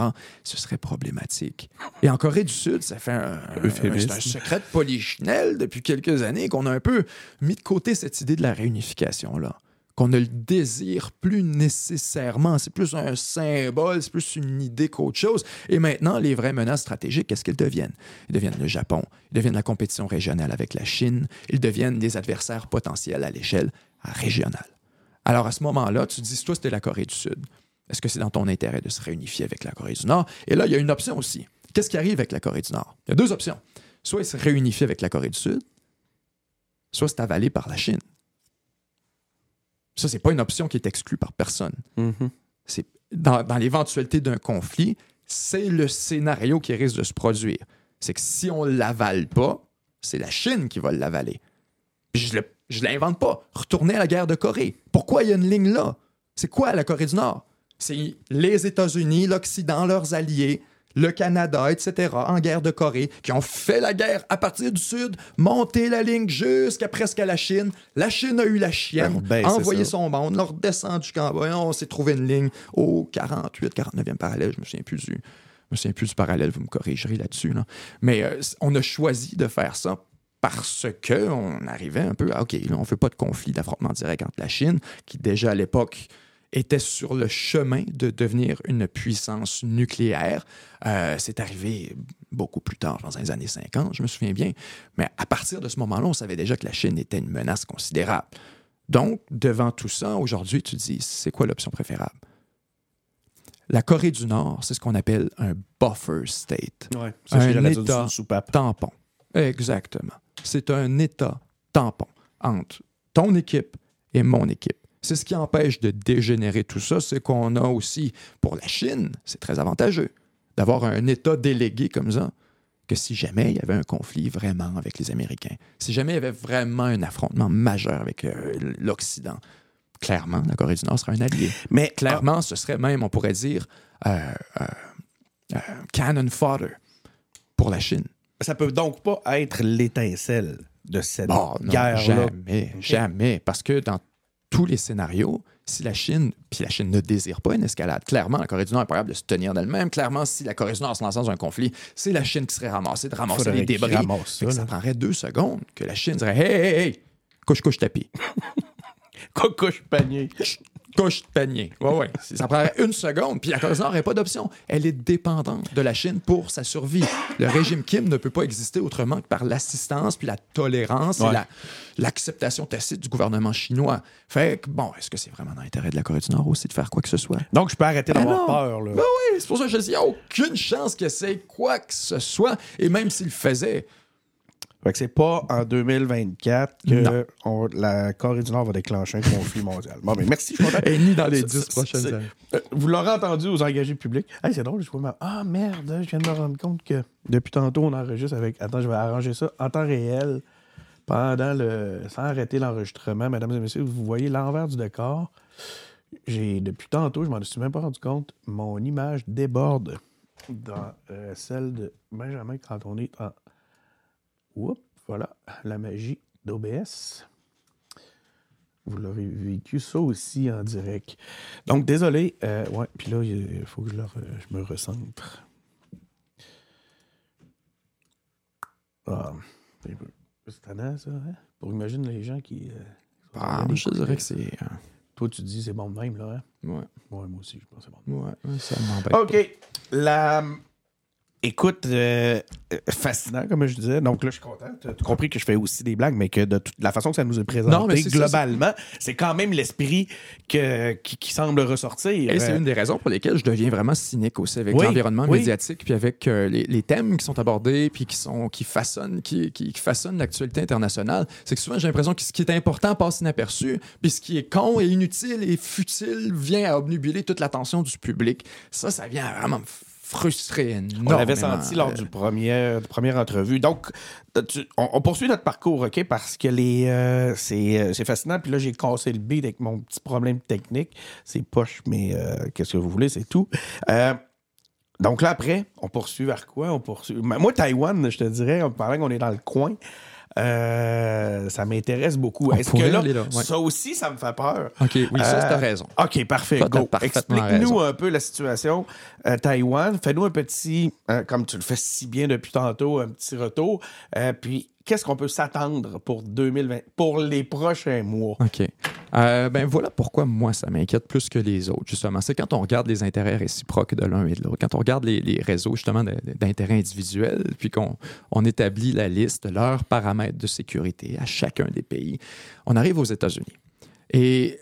S2: ce serait problématique. Et en Corée du Sud, ça fait un, secret de polichinelle depuis quelques années qu'on a un peu mis de côté cette idée de la réunification-là qu'on ne le désire plus nécessairement. C'est plus un symbole, c'est plus une idée qu'autre chose. Et maintenant, les vraies menaces stratégiques, qu'est-ce qu'elles deviennent? Ils deviennent le Japon, ils deviennent la compétition régionale avec la Chine, ils deviennent des adversaires potentiels à l'échelle régionale. Alors à ce moment-là, tu te dis, toi, c'était la Corée du Sud. Est-ce que c'est dans ton intérêt de se réunifier avec la Corée du Nord? Et là, il y a une option aussi. Qu'est-ce qui arrive avec la Corée du Nord? Il y a deux options. Soit il se réunifie avec la Corée du Sud, soit c'est avalé par la Chine. Ça, c'est pas une option qui est exclue par personne.
S3: Mhm.
S2: C'est dans, dans l'éventualité d'un conflit, c'est le scénario qui risque de se produire. C'est que si on l'avale pas, c'est la Chine qui va l'avaler. Je le, je l'invente pas. Retournez à la guerre de Corée. Pourquoi il y a une ligne là? C'est quoi la Corée du Nord? C'est les États-Unis, l'Occident, leurs alliés, le Canada, etc., en guerre de Corée, qui ont fait la guerre à partir du Sud, monté la ligne jusqu'à presque à la Chine. La Chine a eu la chienne,
S3: Ben, ben,
S2: envoyé son monde, leur descendu du camp. On s'est trouvé une ligne au 48, 49e parallèle. Je me souviens plus du, je me souviens plus du parallèle. Vous me corrigerez là-dessus. là. Mais euh, on a choisi de faire ça parce que on arrivait un peu à OK, là, on ne fait pas de conflit d'affrontement direct entre la Chine, qui déjà à l'époque était sur le chemin de devenir une puissance nucléaire. Euh, c'est arrivé beaucoup plus tard, dans les années 50, je me souviens bien. Mais à partir de ce moment-là, on savait déjà que la Chine était une menace considérable. Donc, devant tout ça, aujourd'hui, tu te dis, c'est quoi l'option préférable? La Corée du Nord, c'est ce qu'on appelle un buffer state
S3: Ouais. Ça,
S2: Un État.
S3: soupape.
S2: tampon. Exactement. C'est un État tampon entre ton équipe et mon équipe. C'est ce qui empêche de dégénérer tout ça, c'est qu'on a aussi, pour la Chine, c'est très avantageux d'avoir un État délégué comme ça, que si jamais il y avait un conflit vraiment avec les Américains, si jamais il y avait vraiment un affrontement majeur avec euh, l'Occident, clairement, la Corée du Nord serait un allié.
S3: Mais
S2: Clairement, ce serait même, on pourrait dire, euh, euh, cannon fodder pour la Chine.
S3: Ça peut donc pas être l'étincelle de cette
S2: Bon, non,
S3: guerre-là.
S2: jamais, jamais. Parce que dans tous les scénarios, si la Chine, puis la Chine ne désire pas une escalade, clairement, la Corée du Nord est capable de se tenir d'elle-même. Clairement, si la Corée du Nord se lance dans un conflit, c'est la Chine qui serait ramassée, de ramasser
S3: Faudrait
S2: les débris.
S3: ramasse ça,
S2: prendrait deux secondes que la Chine dirait Hey, hey, hey, couche, couche, tapis.
S3: Couche panier.
S2: couche de panier. Ouais, ouais. Ça prendrait une seconde. Puis la Corée du Nord n'a pas d'option. Elle est dépendante de la Chine pour sa survie. Le régime Kim ne peut pas exister autrement que par l'assistance, puis la tolérance et la- l'acceptation tacite du gouvernement chinois. Fait que, bon, est-ce que c'est vraiment dans l'intérêt de la Corée du Nord aussi de faire quoi que ce soit?
S3: Donc, je peux arrêter d'avoir
S2: non.
S3: peur. Là.
S2: Ben oui, c'est pour ça que je dis, il n'y a aucune chance qu'il essaie quoi que ce soit. Et même s'il le faisait,
S3: Fait que c'est pas en 2024 que on- la Corée du Nord va déclencher un conflit mondial. Bon, mais merci, je
S2: et ni dans les
S3: Ça,
S2: dix
S3: ça,
S2: prochaines
S3: c'est-
S2: années.
S3: Euh, Vous l'aurez entendu aux engagés publics. Hey, c'est drôle, je vois ma... Ah merde, je viens de me rendre compte que depuis tantôt, on enregistre avec. Attends, je vais arranger ça en temps réel. Pendant le. Sans arrêter l'enregistrement, mesdames et messieurs, vous voyez l'envers du décor. J'ai depuis tantôt, je m'en suis même pas rendu compte, mon image déborde dans euh, celle de Benjamin quand on est en. Oups, voilà, la magie d'OBS. Vous l'aurez vécu ça aussi en direct. Donc, désolé. euh, ouais, puis là, il faut que je, le re- je me recentre. Ah, c'est un peu- c'est tannant, ça, hein? Pour imaginer les gens qui. euh,
S2: Ah,
S3: allés
S2: je dirais que c'est. euh,
S3: Toi, tu dis c'est bon de même, là, hein?
S2: ouais,
S3: Ouais, moi aussi, je pense que c'est bon.
S2: ouais, ouais, ça m'embête.
S3: OK. La. Écoute, euh, euh, fascinant, comme je disais. Donc là, je suis content. Tu as compris que je fais aussi des blagues, mais que de toute la façon que ça nous est présenté,
S2: Non, mais
S3: globalement, c'est quand même l'esprit que, qui, qui semble ressortir.
S2: Et c'est
S3: Euh,
S2: une des raisons pour lesquelles je deviens vraiment cynique aussi avec
S3: Oui,
S2: l'environnement
S3: oui.
S2: médiatique, puis avec euh, les, les thèmes qui sont abordés, puis qui, sont, qui façonnent, qui, qui, qui façonnent l'actualité internationale. C'est que souvent, j'ai l'impression que ce qui est important passe inaperçu, puis ce qui est con et inutile et futile vient à obnubiler toute l'attention du public. Ça, ça vient à vraiment me frustré énormément.
S3: On l'avait senti lors du premier, première entrevue. Donc, tu- on, on poursuit notre parcours, OK? Parce que les euh, c'est euh, c'est fascinant. Puis là, j'ai cassé le beat avec mon petit problème technique. C'est poche, mais euh, qu'est-ce que vous voulez, c'est tout. Euh, donc là, après, on poursuit vers quoi? On poursuit... Moi, Taïwan, je te dirais, pendant qu'on est dans le coin, euh, ça m'intéresse beaucoup. Est-ce que là,
S2: là, ouais.
S3: ça aussi, ça me fait peur?
S2: OK, oui, ça,
S3: Euh,
S2: t'as raison.
S3: OK, parfait.
S2: Ça,
S3: Go. Explique-nous un peu la situation euh, Taïwan. Fais-nous un petit, euh, comme tu le fais si bien depuis tantôt, un petit retour. Euh, puis, qu'est-ce qu'on peut s'attendre pour 2020, pour les prochains mois?
S2: OK. Euh, ben voilà pourquoi moi, ça m'inquiète plus que les autres, justement. C'est quand on regarde les intérêts réciproques de l'un et de l'autre, quand on regarde les, réseaux, justement, d'intérêts individuels, puis qu'on on établit la liste de leurs paramètres de sécurité à chacun des pays, on arrive aux États-Unis. Et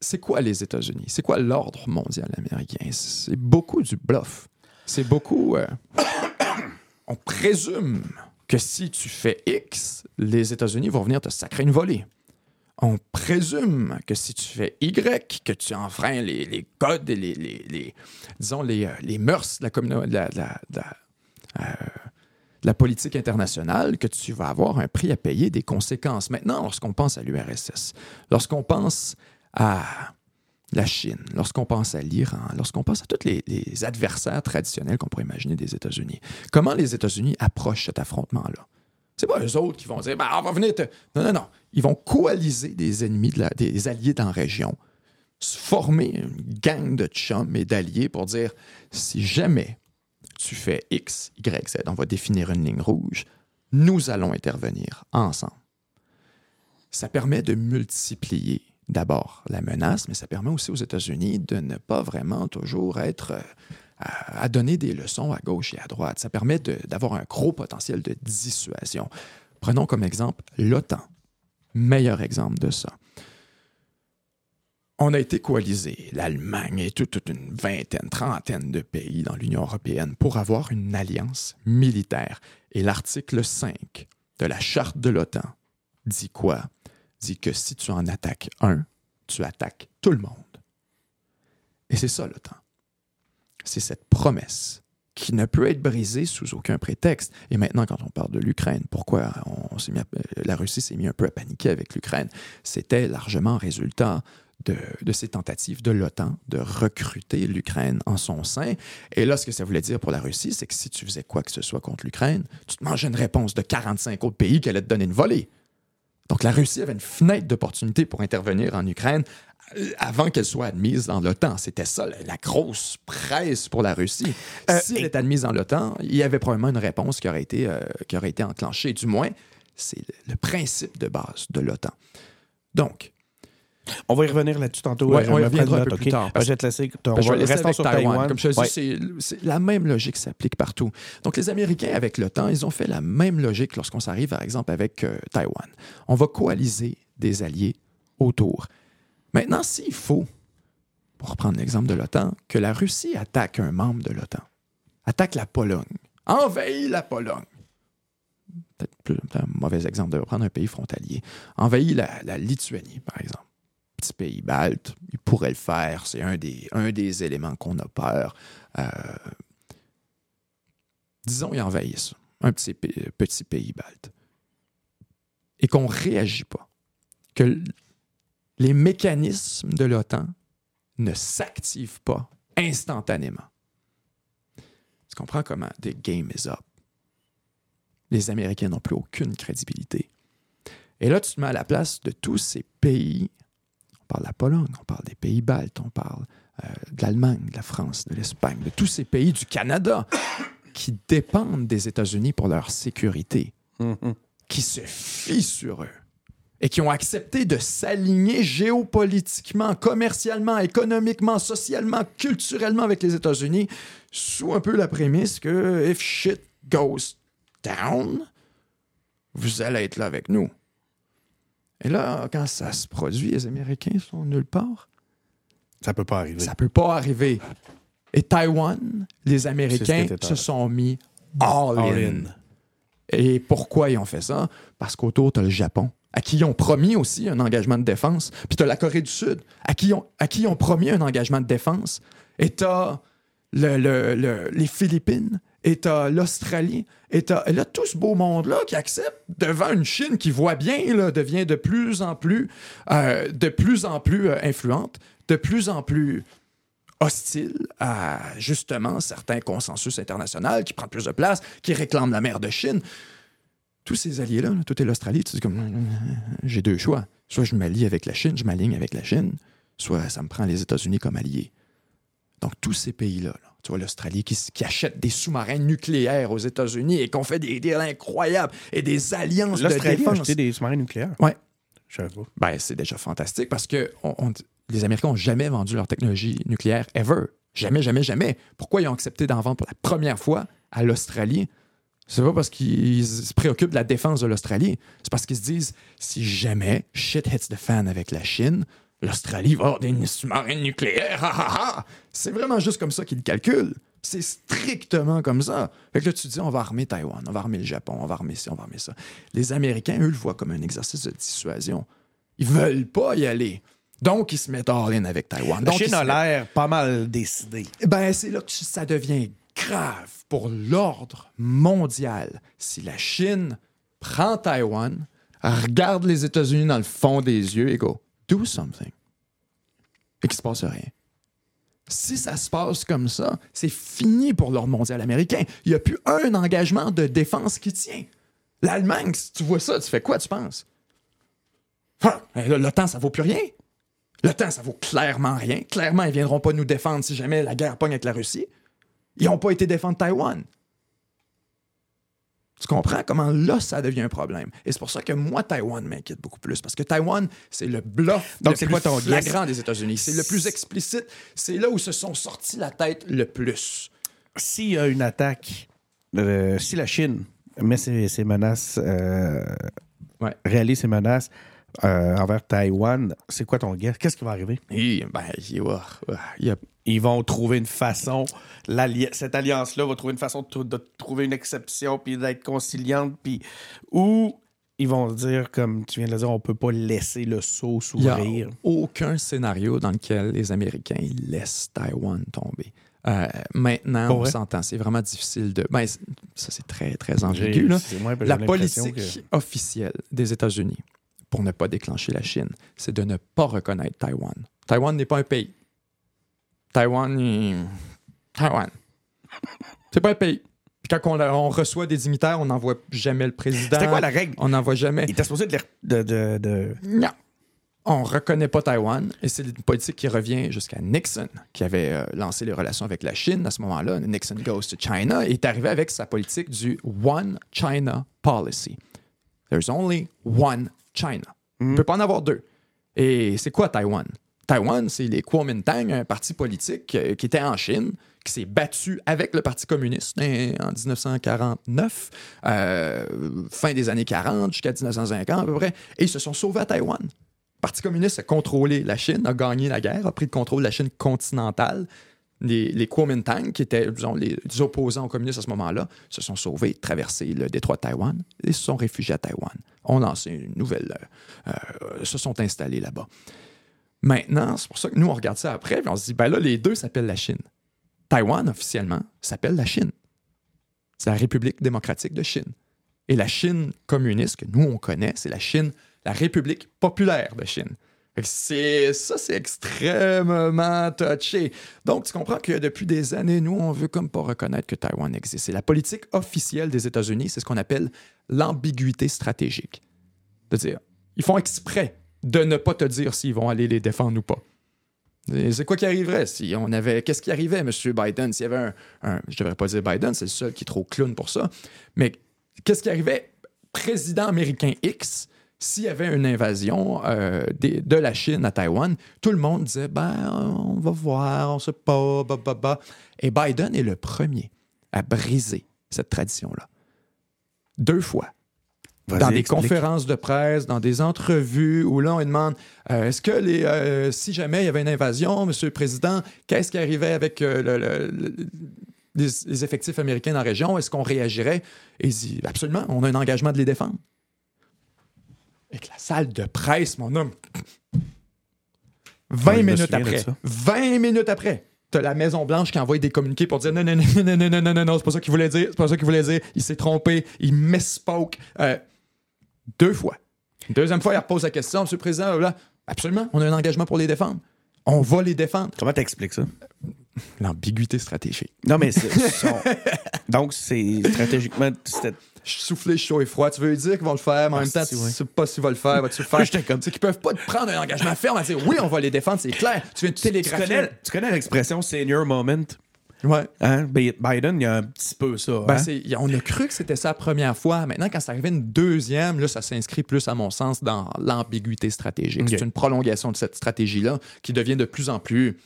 S2: c'est quoi les États-Unis? C'est quoi l'ordre mondial américain? C'est beaucoup du bluff. C'est beaucoup... euh, on présume que si tu fais X, les États-Unis vont venir te sacrer une volée. On présume que si tu fais Y, que tu enfreins les, codes et les, disons, les, euh, les mœurs de la, euh, de la politique internationale, que tu vas avoir un prix à payer, des conséquences. Maintenant, lorsqu'on pense à l'URSS, lorsqu'on pense à la Chine, lorsqu'on pense à l'Iran, lorsqu'on pense à tous les, adversaires traditionnels qu'on pourrait imaginer des États-Unis, comment les États-Unis approchent cet affrontement-là? C'est pas eux autres qui vont dire, Ben, on va venir te... Non, non, non. Ils vont coaliser des ennemis, des alliés dans la région, former une gang de chums et d'alliés pour dire, si jamais tu fais X, Y, Z, on va définir une ligne rouge, nous allons intervenir ensemble. Ça permet de multiplier d'abord la menace, mais ça permet aussi aux États-Unis de ne pas vraiment toujours être euh, à, donner des leçons à gauche et à droite. Ça permet d'avoir un gros potentiel de dissuasion. Prenons comme exemple l'OTAN. Meilleur exemple de ça. On a été coalisés, l'Allemagne et toute, toute une vingtaine, trentaine de pays dans l'Union européenne pour avoir une alliance militaire. Et l'article 5 de la charte de l'OTAN dit quoi? Dit que si tu en attaques un, tu attaques tout le monde. Et c'est ça l'OTAN. C'est cette promesse qui ne peut être brisée sous aucun prétexte. Et maintenant, quand on parle de l'Ukraine, pourquoi euh, la Russie s'est mis un peu à paniquer avec l'Ukraine? C'était largement résultat de, de ces tentatives de l'OTAN de recruter l'Ukraine en son sein. Et là, ce que ça voulait dire pour la Russie, c'est que si tu faisais quoi que ce soit contre l'Ukraine, tu te mangeais une réponse de 45 autres pays qui allaient te donner une volée. Donc la Russie avait une fenêtre d'opportunité pour intervenir en Ukraine euh, avant qu'elle soit admise dans l'OTAN. C'était ça, la, grosse presse pour la Russie.
S3: Euh,
S2: si elle est admise dans l'OTAN, il y avait probablement une réponse qui aurait été, euh, qui aurait été enclenchée. Du moins, c'est le principe de base de l'OTAN. Donc,
S3: On va y revenir là-dessus tantôt.
S2: Ouais,
S3: Euh,
S2: on y reviendra un peu
S3: OK?
S2: plus tard, parce-
S3: je vais te laisser. On va
S2: laisser avec
S3: sur
S2: Taïwan.
S3: Taïwan.
S2: Comme je te dis,
S3: Ouais.
S2: c'est- c'est la même logique s'applique partout. Donc, les Américains, avec l'OTAN, ils ont fait la même logique lorsqu'on s'arrive, par exemple, avec euh, Taïwan. On va coaliser des alliés autour. Maintenant, s'il faut, pour reprendre l'exemple de l'OTAN, que la Russie attaque un membre de l'OTAN, attaque la Pologne, envahit la Pologne, peut-être un mauvais exemple de prendre un pays frontalier, envahit la, la Lituanie, par exemple pays balte, il pourrait le faire. C'est un des, un des éléments qu'on a peur. Euh, disons, il envahit ça, un petit, pa- petit pays balte, et qu'on ne réagit pas, que les mécanismes de l'OTAN ne s'activent pas instantanément. Tu comprends comment the game is up? Les Américains n'ont plus aucune crédibilité. Et là, tu te mets à la place de tous ces pays parle de la Pologne, on parle des pays baltes, on parle euh, de l'Allemagne, de la France, de l'Espagne, de tous ces pays du Canada qui dépendent des États-Unis pour leur sécurité,
S3: Mhm.
S2: qui se fient sur eux et qui ont accepté de s'aligner géopolitiquement, commercialement, économiquement, socialement, culturellement avec les États-Unis sous un peu la prémisse que if shit goes down, vous allez être là avec nous. Et là, quand ça se produit, les Américains sont nulle part.
S3: Ça peut pas arriver.
S2: Ça peut pas arriver. Et Taïwan, les Américains se sont mis all,
S3: All
S2: in.
S3: in.
S2: Et pourquoi ils ont fait ça? Parce qu'autour, tu as le Japon, à qui ils ont promis aussi un engagement de défense. Puis tu as la Corée du Sud, à qui, ils ont, à qui ils ont promis un engagement de défense. et t'as le- le- le- les Philippines, et t'as l'Australie, et là, tout ce beau monde-là qui accepte devant une Chine qui voit bien, là, devient de plus en plus, euh, euh, influente, de plus en plus hostile à justement certains consensus internationaux, qui prend plus de place, qui réclame la mer de Chine. Tous ces alliés-là, là, tout est l'Australie, tu dis comme j'ai deux choix. Soit je m'allie avec la Chine, je m'aligne avec la Chine, soit ça me prend les États-Unis comme alliés. Donc tous ces pays-là, là, tu vois l'Australie qui, achète des sous-marins nucléaires aux États-unis et qu'on fait des deals incroyables et des alliances de
S3: L'Australie a
S2: défense.
S3: acheté des sous-marins nucléaires?
S2: Ouais.
S3: Je pas.
S2: Ben, c'est déjà fantastique parce que on- on- les Américains n'ont jamais vendu leur technologie nucléaire ever. Jamais, jamais, jamais. Pourquoi ils ont accepté d'en vendre pour la première fois à l'Australie? C'est pas parce qu'ils se préoccupent de la défense de l'Australie. C'est parce qu'ils se disent si jamais shit hits the fan avec la Chine, l'Australie va avoir des sous-marins nucléaires. ha, ha, ha. C'est vraiment juste comme ça qu'ils le calculent. C'est strictement comme ça. Fait que là, tu te dis, on va armer Taïwan, on va armer le Japon, on va armer ci, on va armer ça. Les Américains, eux, le voient comme un exercice de dissuasion. Ils veulent pas y aller. Donc, ils se mettent all-in avec Taïwan.
S3: La Chine a l'air pas mal décidée.
S2: ben, c'est là que ça devient grave pour l'ordre mondial. Si la Chine prend Taïwan, regarde les États-Unis dans le fond des yeux et go, do something. Et qu'il se passe rien. Si ça se passe comme ça, c'est fini pour l'ordre mondial américain. Il n'y a plus un engagement de défense qui tient. L'Allemagne, si tu vois ça, tu fais quoi, tu penses? Ah, ben là, L'OTAN, ça vaut plus rien. L'OTAN, ça vaut clairement rien. Clairement, ils ne viendront pas nous défendre si jamais la guerre pogne avec la Russie. Ils n'ont pas été défendre Taïwan. Tu comprends comment là, ça devient un problème? Et c'est pour ça que moi, Taïwan m'inquiète beaucoup plus. Parce que Taïwan, c'est le bluff
S3: Donc, c'est quoi ton
S2: flagrant des États-Unis. C'est le plus explicite. C'est là où se sont sortis la tête le plus.
S3: S'il y a une attaque, euh, si la Chine met ses, ses menaces, euh,
S2: Ouais.
S3: réalise ses menaces euh, envers Taïwan, c'est quoi ton guess? Qu'est-ce qui va arriver?
S2: Et, ben, y a-
S3: Ils vont trouver une façon, cette alliance-là va trouver une façon de, trou- de trouver une exception, puis d'être conciliante, puis ou ils vont se dire, comme tu viens de le dire, on peut pas laisser le seau
S2: Il n'y a
S3: s'ouvrir.
S2: aucun scénario dans lequel les Américains ils laissent Taïwan tomber. Euh, maintenant, on s'entend, c'est vraiment difficile de. Ben, ça, c'est très, très ambigu. là. La politique officielle des États-Unis pour ne pas déclencher la Chine, c'est de ne pas reconnaître Taïwan. Taïwan n'est pas un pays. Taïwan, Taïwan. C'est pas un pays. Puis quand on, on reçoit des dignitaires, on n'envoie jamais le président.
S3: C'était quoi la règle?
S2: On n'envoie jamais.
S3: Il était supposé de, de, de, de-
S2: Non. On reconnaît pas Taïwan et c'est une politique qui revient jusqu'à Nixon, qui avait euh, lancé les relations avec la Chine à ce moment-là. Nixon goes to China et est arrivé avec sa politique du One China Policy. There's only one China. On ne peut pas en avoir deux. Et c'est quoi Taïwan? Taïwan, c'est les Kuomintang, un parti politique euh, qui était en Chine, qui s'est battu avec le Parti communiste hein, en 1949, euh, fin des années 40 jusqu'à 1950 à peu près, et ils se sont sauvés à Taïwan. Le Parti communiste a contrôlé la Chine, a gagné la guerre, a pris le contrôle de la Chine continentale. Les, Kuomintang, qui étaient disons, les, les opposants aux communistes à ce moment-là, se sont sauvés, traversé le détroit de Taïwan et se sont réfugiés à Taïwan. On lancé une nouvelle. euh, euh, se sont installés là-bas. Maintenant, c'est pour ça que nous, on regarde ça après, puis on se dit, ben là, les deux s'appellent la Chine. Taïwan, officiellement, s'appelle la Chine. C'est la République démocratique de Chine. Et la Chine communiste que nous, on connaît, c'est la Chine, la République populaire de Chine. C'est, ça, c'est extrêmement touché. Donc, tu comprends que depuis des années, nous, on veut comme pas reconnaître que Taïwan existe. C'est la politique officielle des États-Unis, c'est ce qu'on appelle l'ambiguïté stratégique. C'est-à-dire, ils font exprès de ne pas te dire s'ils vont aller les défendre ou pas. Et C'est quoi qui arriverait si on avait. Qu'est-ce qui arrivait, M. Biden, s'il y avait un, un- Je devrais pas dire Biden, c'est le seul qui est trop clown pour ça. Mais qu'est-ce qui arrivait, président américain X, s'il y avait une invasion euh, des- de la Chine à Taïwan, tout le monde disait ben, on va voir, on sait pas, bah, bah, bah. Et Biden est le premier à briser cette tradition-là. Deux fois dans des
S3: explique.
S2: conférences de presse, dans des entrevues où là, on demande euh, est-ce que les, euh, si jamais il y avait une invasion, Monsieur le Président, qu'est-ce qui arrivait avec le- le- le- les, les effectifs américains dans la région? Est-ce qu'on réagirait? Et il dit absolument, on a un engagement de les défendre. Avec la salle de presse, mon homme. 20
S3: Ouais, je me
S2: minutes après.
S3: ça.
S2: 20 minutes après. t'as la Maison-Blanche qui envoie des communiqués pour dire non, non, non, non, non, non, non, non, non, c'est pas ça qu'il voulait dire, c'est pas ça qu'il voulait dire, il s'est trompé, il misspoke. Euh, deux fois. Deuxième fois, il repose la question, Monsieur le Président, là, absolument, on a un engagement pour les défendre. On va les défendre.
S3: Comment t'expliques ça?
S2: L'ambiguïté stratégique.
S3: Non, mais c'est. Donc, c'est stratégiquement. c'était-
S2: Soufflé chaud et froid. Tu veux dire qu'ils vont le faire, mais en
S3: Ah,
S2: même temps, tu sais pas s'ils vont le faire. Vas-tu le faire?
S3: J'étais comme-
S2: C'est qu'ils peuvent pas te prendre un engagement ferme à dire oui, on va les défendre, c'est clair. Tu viens de
S3: Tu
S2: télégraphier.
S3: connais, tu connais l'expression senior moment?
S2: Ouais.
S3: Hein? Bi- Biden, il y a un petit peu ça.
S2: Ben,
S3: hein?
S2: on a cru que c'était ça la première fois. Maintenant, quand c'est arrivé une deuxième, là, ça s'inscrit plus, à mon sens, dans l'ambiguïté stratégique. C'est une prolongation de cette stratégie-là qui devient de plus en plus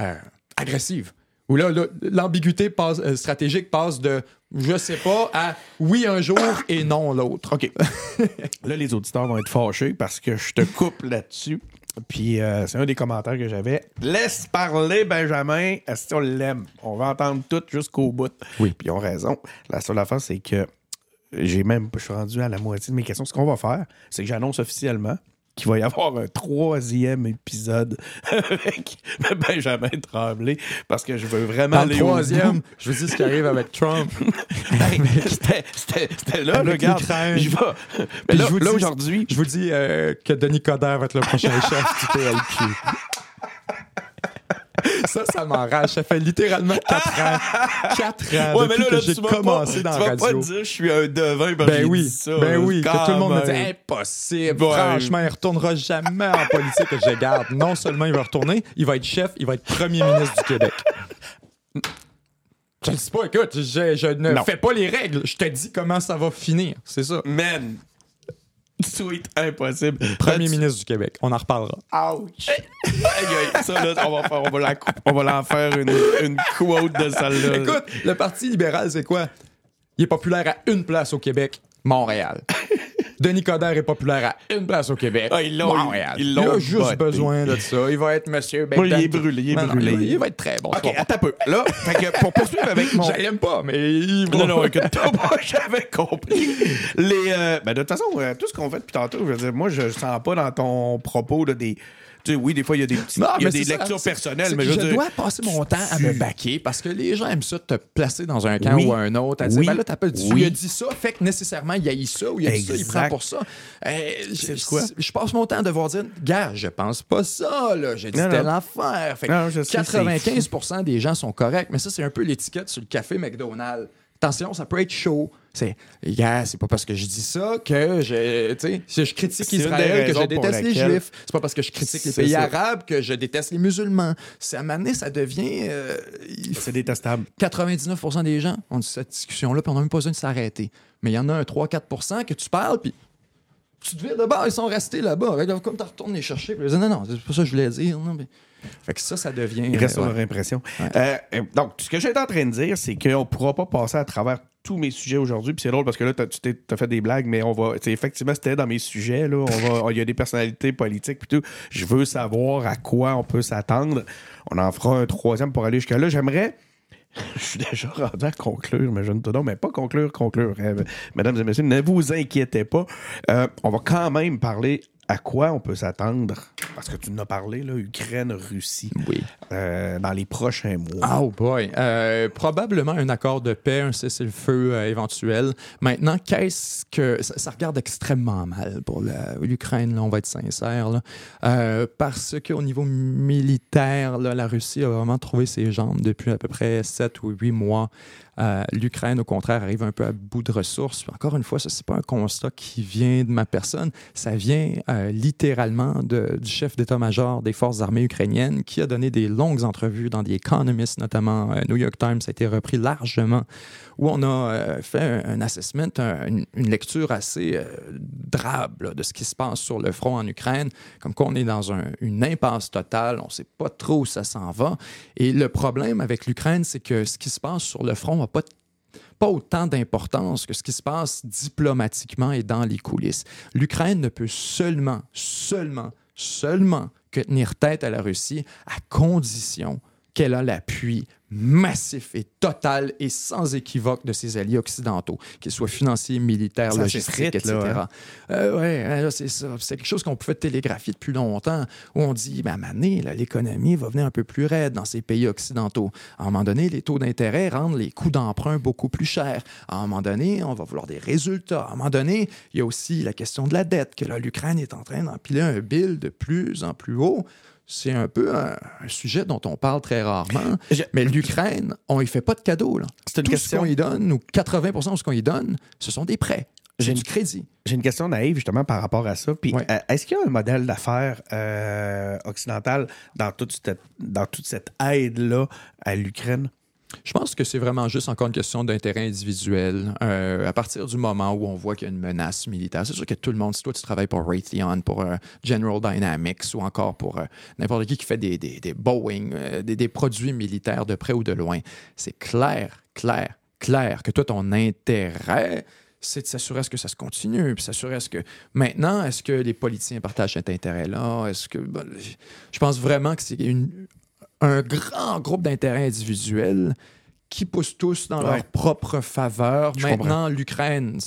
S2: euh, agressive. Où là, l'ambiguïté passe- euh, stratégique passe de je sais pas à oui un jour et non l'autre.
S3: OK. là, les auditeurs vont être fâchés parce que je te coupe là-dessus. Puis euh, c'est un des commentaires que j'avais. Laisse parler Benjamin. Est-ce qu'on l'aime? On va entendre tout jusqu'au bout.
S2: Oui.
S3: Puis ils ont raison. La seule affaire, c'est que j'ai même, je suis rendu à la moitié de mes questions. Ce qu'on va faire, c'est que j'annonce officiellement qu'il va y avoir un troisième épisode avec Benjamin Tremblay parce que je veux vraiment aller au
S2: troisième, je veux dire ce qui arrive avec Trump.
S3: Hey, c'était- là, le gars. Je vais. Là, aujourd'hui,
S2: Je vous dis euh, que Denis Coderre va être le prochain chef du PLQ. Ça, ça m'enrage. Ça fait littéralement 4 ans. 4 ans
S3: Ouais, mais
S2: depuis
S3: là,
S2: que
S3: là,
S2: j'ai
S3: tu vas
S2: commencé
S3: pas,
S2: dans
S3: tu
S2: la
S3: vas pas
S2: radio.
S3: dire je suis un devin parce que
S2: Ben
S3: j'ai
S2: oui,
S3: dit ça.
S2: ben oui, que tout le monde me dit impossible.
S3: Ouais.
S2: Franchement, il retournera jamais en politique. Je garde. Non seulement il va retourner, il va être chef, il va être premier ministre du Québec. Je ne sais pas, écoute, je, je ne
S3: Non.
S2: fais pas les règles. Je te dis comment ça va finir. C'est ça.
S3: Man, sweet, impossible.
S2: Premier
S3: Là, tu-
S2: ministre du Québec. On en reparlera.
S3: Ouch. Ça, là, on va, faire, on va, la cou- on va l'en faire une, une quote de celle-là.
S2: Écoute, le Parti libéral, c'est quoi? Il est populaire à une place au Québec, Montréal. Denis Coderre est populaire à une place au Québec,
S3: Ah, ils l'ont-
S2: Montréal.
S3: ils
S2: il
S3: l'ont
S2: a juste
S3: botté.
S2: besoin de ça. Il va être monsieur
S3: Oui, il est brûlé, il est
S2: Non,
S3: brûlé.
S2: il, il va être très bon.
S3: OK, attends un peu. Là, fait que pour poursuivre avec mon...
S2: Je l'aime pas, mais il va-
S3: Non, non, écoute, moi, j'avais compris. Les, euh, ben, de toute façon, euh, tout ce qu'on fait depuis tantôt, je veux dire, moi, je sens pas dans ton propos là, des. Tu sais, oui, des fois, il y a des,
S2: Non,
S3: il y a
S2: mais
S3: des
S2: c'est ça.
S3: lectures personnelles, mais je veux
S2: je
S3: dire.
S2: dois passer mon temps à
S3: tu-
S2: me baquer parce que les gens aiment ça te placer dans un camp
S3: Oui.
S2: ou un autre. À dire,
S3: Oui.
S2: ben là, dit,
S3: Oui.
S2: il a dit ça, fait que nécessairement, il a eu ça ou il a dit ça, il prend pour ça. Euh, je,
S3: quoi?
S2: je passe mon temps à devoir dire, gars, je pense pas ça, là. J'ai dit telle affaire. Fait que
S3: Non, je sais,
S2: 95% des gens sont corrects, mais ça, c'est un peu l'étiquette sur le café McDonald's. Attention, ça peut être chaud. C'est, gars, c'est pas parce que je dis ça que je, si je critique Israël que je déteste les Juifs. C'est pas parce que je critique les pays
S3: ça.
S2: arabes que je déteste les musulmans. C'est à un moment donné, ça devient. euh,
S3: C'est détestable.
S2: 99% des gens ont cette discussion-là, puis on n'a même pas besoin de s'arrêter. Mais il y en a un 3-4% que tu parles, puis tu te vires de bord, ils sont restés là-bas. Comme tu retournes les chercher, puis ils disent non, non, c'est pas ça que je voulais dire. Non, mais... Fait que ça, ça devient.
S3: Il reste
S2: euh,
S3: sur leur impression. Euh, euh, donc, ce que j'étais en train de dire, c'est qu'on ne pourra pas passer à travers tous mes sujets aujourd'hui. Puis c'est drôle parce que là, tu t'as fait des blagues, mais on va. Effectivement, c'était dans mes sujets. Là, on va, il y a des personnalités politiques. Puis tout. Je veux savoir à quoi on peut s'attendre. On en fera un troisième pour aller jusqu'à là. J'aimerais. Je suis déjà rendu à conclure, mais je ne te donne, mais pas conclure, conclure. Euh, mesdames et messieurs, ne vous inquiétez pas. Euh, on va quand même parler à quoi on peut s'attendre? Parce que tu en as parlé, là, Ukraine, Russie,
S2: Oui.
S3: euh, dans les prochains mois.
S2: Oh boy. Euh, probablement un accord de paix, un cessez-le-feu euh, éventuel. Maintenant, qu'est-ce que. Ça, ça regarde extrêmement mal pour l'Ukraine, on va être sincère. là. Parce qu'au niveau militaire, là, la Russie a vraiment trouvé ses jambes depuis à peu près 7 ou 8 mois. Euh, L'Ukraine, au contraire, arrive un peu à bout de ressources. Encore une fois, ça, c'est pas un constat qui vient de ma personne. Ça vient euh, littéralement du chef d'état-major des forces armées ukrainiennes qui a donné des longues entrevues dans The Economist, notamment euh, New York Times, ça a été repris largement, où on a fait un, un assessment, un- une, lecture assez drabe là, de ce qui se passe sur le front en Ukraine, comme quoi on est dans un- une impasse totale, on ne sait pas trop où ça s'en va. Et le problème avec l'Ukraine, c'est que ce qui se passe sur le front pas pas autant d'importance que ce qui se passe diplomatiquement et dans les coulisses. L'Ukraine ne peut seulement, seulement, seulement que tenir tête à la Russie à condition qu'elle a l'appui massif et total et sans équivoque de ses alliés occidentaux, qu'ils soient financiers, militaires,
S3: Ça
S2: logistiques, etc.
S3: hein.
S2: Euh, euh, là, c'est ça. C'est quelque chose qu'on pouvait télégraphier depuis longtemps, où on dit, ben, à un moment donné, là, l'économie va venir un peu plus raide dans ces pays occidentaux. À un moment donné, les taux d'intérêt rendent les coûts d'emprunt beaucoup plus chers. À un moment donné, on va vouloir des résultats. À un moment donné, il y a aussi la question de la dette, que l'Ukraine est en train d'empiler un bill de plus en plus haut. C'est un peu un, un sujet dont on parle très rarement.
S3: Je-
S2: Mais l'Ukraine, on y fait pas de cadeaux. Là.
S3: C'est une
S2: Tout
S3: question-
S2: ce qu'on y donne, ou 80% de ce qu'on y donne, ce sont des prêts.
S3: J'ai
S2: du crédit.
S3: J'ai une question naïve justement par rapport à ça. Puis,
S2: Ouais.
S3: euh, est-ce qu'il y a un modèle d'affaires euh, occidental dans toute cette, dans toute cette aide-là à l'Ukraine?
S2: Je pense que c'est vraiment juste encore une question d'intérêt individuel. Euh, à partir du moment où on voit qu'il y a une menace militaire, c'est sûr que tout le monde, si toi tu travailles pour Raytheon, pour euh, General Dynamics ou encore pour euh, n'importe qui qui fait des, Boeing, des, produits militaires de près ou de loin, c'est clair, clair, clair que toi, ton intérêt, c'est de s'assurer que ça se continue, puis s'assurer que maintenant, est-ce que les politiciens partagent cet intérêt-là? Est-ce que. je pense vraiment que c'est une- un grand groupe d'intérêts individuels qui poussent tous dans
S3: Ouais.
S2: leur propre faveur.
S3: Je
S2: Maintenant, l'Ukraine,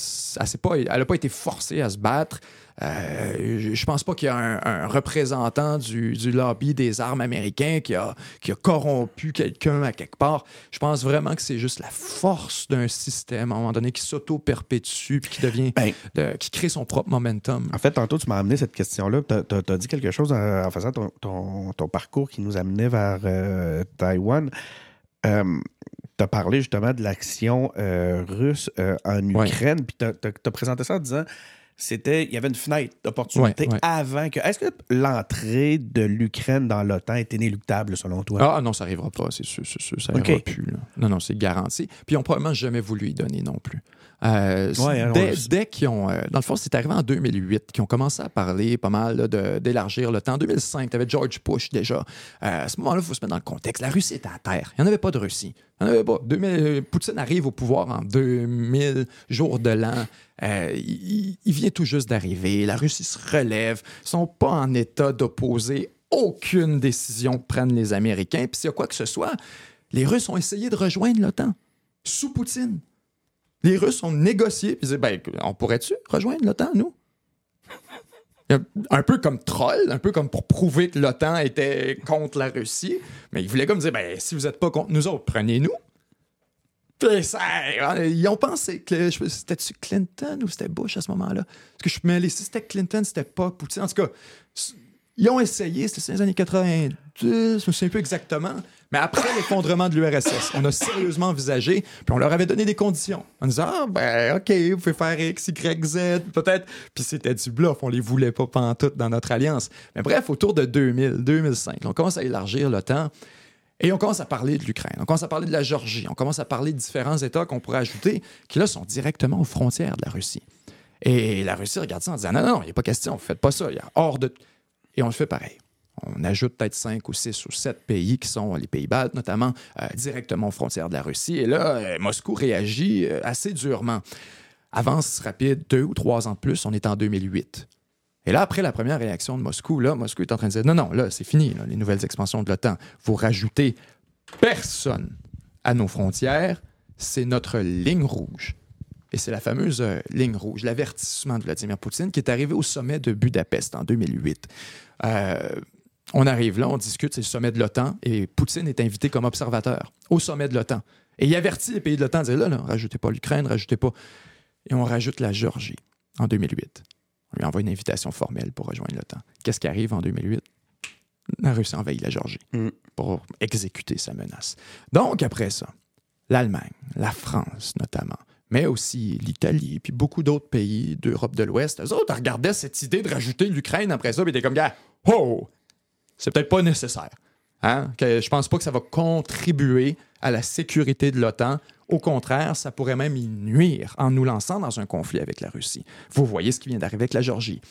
S2: pas, elle n'a pas été forcée à se battre. Euh, je, pense pas qu'il y a un, un représentant du, du lobby des armes américains qui a, qui a corrompu quelqu'un à quelque part. Je pense vraiment que c'est juste la force d'un système à un moment donné qui s'auto-perpétue puis qui devient,
S3: Ben,
S2: de- qui crée son propre momentum.
S3: En fait, tantôt, tu m'as amené cette question-là. Tu as, dit quelque chose en, en faisant ton, ton- ton parcours qui nous amenait vers euh, Taïwan. tu as parlé justement de l'action euh, russe euh, en. Ukraine, puis tu as, présenté ça en disant c'était il y avait une fenêtre d'opportunité
S2: Ouais, ouais.
S3: avant que. Est-ce que l'entrée de l'Ukraine dans l'OTAN est inéluctable selon toi?
S2: Ah non, ça n'arrivera pas, c'est sûr, ça n'arrivera plus. là. Non, non, c'est garanti. Puis ils n'ont probablement jamais voulu y donner non plus. Euh,
S3: Ouais, alors,
S2: dès qu'ils ont... euh, dans le fond, c'est arrivé en 2008 qu'ils ont commencé à parler pas mal d'élargir le temps. En 2005, tu avais George Bush déjà. Euh, à ce moment-là, il faut se mettre dans le contexte. La Russie était à terre. Il n'y en avait pas de Russie. Il n'y en avait pas. 2000, euh, Poutine arrive au pouvoir en 2000 jours de l'an. Il, il vient tout juste d'arriver. La Russie se relève. Ils ne sont pas en état d'opposer aucune décision que prennent les Américains. Puis s'il y a quoi que ce soit, les Russes ont essayé de rejoindre l'OTAN sous Poutine. Les Russes ont négocié, puis ils disaient, ben, on pourrait-tu rejoindre l'OTAN, nous? Un peu comme troll, un peu comme pour prouver que l'OTAN était contre la Russie. Mais ils voulaient comme dire, ben, si vous n'êtes pas contre nous autres, prenez-nous. Ils ont pensé que c'était-tu Clinton ou c'était Bush à ce moment-là? Parce que je me. Si c'était Clinton, c'était pas Poutine. En tout cas, ils ont essayé, c'était les années 90, je me souviens plus exactement. Mais après l'effondrement de l'URSS, on a sérieusement envisagé, puis on leur avait donné des conditions. On disait, ah, ben, OK, vous pouvez faire X, Y, Z, peut-être. Puis c'était du bluff, on les voulait pas pantoute dans notre alliance. Mais bref, autour de 2000, 2005, on commence à élargir l'OTAN. Et on commence à parler de l'Ukraine, on commence à parler de la Géorgie, on commence à parler de différents États qu'on pourrait ajouter qui, là, sont directement aux frontières de la Russie. Et la Russie regarde ça en disant Non, non, il n'y a pas question, faites pas ça, il y a hors de. Et on le fait pareil. On ajoute peut-être cinq ou six ou sept pays qui sont les pays baltes, notamment euh, directement aux frontières de la Russie. Et là, euh, Moscou réagit euh, assez durement. Avance rapide, deux ou trois ans de plus, on est en 2008. Et là, après la première réaction de Moscou, là, Moscou est en train de dire non, non, là, c'est fini, les nouvelles expansions de l'OTAN. Vous rajoutez personne à nos frontières, c'est notre ligne rouge. Et c'est la fameuse ligne rouge, l'avertissement de Vladimir Poutine qui est arrivé au sommet de Budapest en 2008. Euh, on arrive là, on discute, c'est le sommet de l'OTAN, et Poutine est invité comme observateur au sommet de l'OTAN. Et il avertit les pays de l'OTAN, disait là, là, rajoutez pas l'Ukraine, rajoutez pas. Et on rajoute la Géorgie en 2008. On lui envoie une invitation formelle pour rejoindre l'OTAN. Qu'est-ce qui arrive en 2008? La Russie envahit la Géorgie
S3: Mm.
S2: pour exécuter sa menace. Donc, après ça, l'Allemagne, la France notamment, mais aussi l'Italie, puis beaucoup d'autres pays d'Europe de l'Ouest, eux autres regardaient cette idée de rajouter l'Ukraine après ça, puis ils étaient comme, gars, oh, c'est peut-être pas nécessaire. Hein? Que je pense pas que ça va contribuer à la sécurité de l'OTAN. Au contraire, ça pourrait même y nuire en nous lançant dans un conflit avec la Russie. Vous voyez ce qui vient d'arriver avec la Géorgie.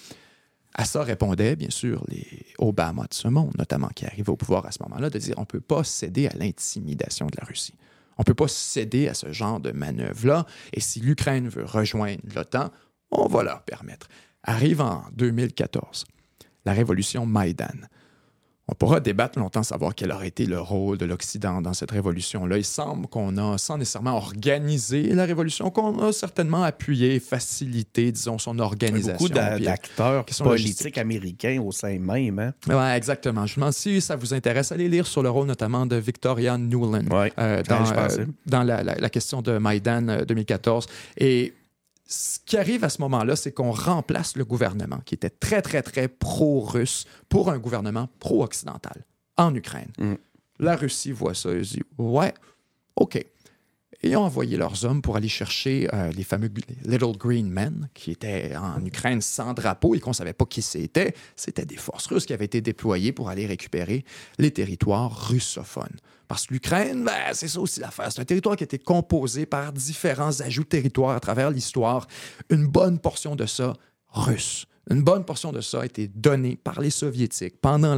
S2: À ça répondaient, bien sûr, les Obama de ce monde, notamment, qui arrivaient au pouvoir à ce moment-là, de dire on ne peut pas céder à l'intimidation de la Russie. On ne peut pas céder à ce genre de manœuvre-là. Et si l'Ukraine veut rejoindre l'OTAN, on va leur permettre. Arrive en 2014, la révolution Maïdan. On pourra débattre longtemps, savoir quel aurait été le rôle de l'Occident dans cette révolution-là. Il semble qu'on a, sans nécessairement organiser la révolution, qu'on a certainement appuyé, facilité, disons, son organisation.
S3: Beaucoup d'a-
S2: puis,
S3: d'acteurs
S2: question
S3: politiques
S2: logistique.
S3: américains au sein même. Hein?
S2: Ouais, exactement. Je demande si ça vous intéresse, allez lire sur le rôle notamment de Victoria Nuland
S3: Ouais.
S2: euh, dans, euh, dans la, la- la question de Maïdan euh, 2014. Et ce qui arrive à ce moment-là, c'est qu'on remplace le gouvernement qui était très, très, très pro-russe pour un gouvernement pro-occidental en Ukraine.
S3: Mm.
S2: La Russie voit ça et dit Ouais, OK. Et ont envoyé leurs hommes pour aller chercher euh, les fameux Little Green Men qui étaient en Ukraine sans drapeau et qu'on ne savait pas qui c'était. C'était des forces russes qui avaient été déployées pour aller récupérer les territoires russophones. Parce que l'Ukraine, ben, c'est ça aussi l'affaire. C'est un territoire qui a été composé par différents ajouts de territoires à travers l'histoire. Une bonne portion de ça, russe. Une bonne portion de ça a été donnée par les Soviétiques pendant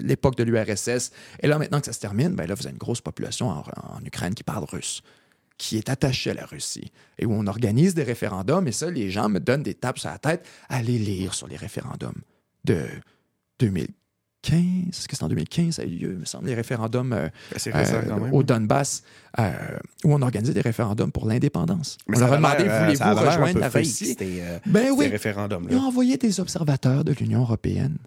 S2: l'époque de l'URSS. Et là, maintenant que ça se termine, ben là, vous avez une grosse population en Ukraine qui parle russe qui est attachée à la Russie et où on organise des référendums. Et ça, les gens me donnent des tapes sur la tête. Allez lire sur les référendums de 2015. Est-ce que c'est en 2015 ça a eu lieu, il me semble, les référendums euh,
S3: Ben,
S2: euh,
S3: quand même.
S2: au Donbass, euh, où on organisait des référendums pour l'indépendance. On leur a demandé, voulez-vous rejoindre la Russie? Ben
S3: ces
S2: oui,
S3: référendums-là.
S2: ils ont envoyé des observateurs de l'Union européenne.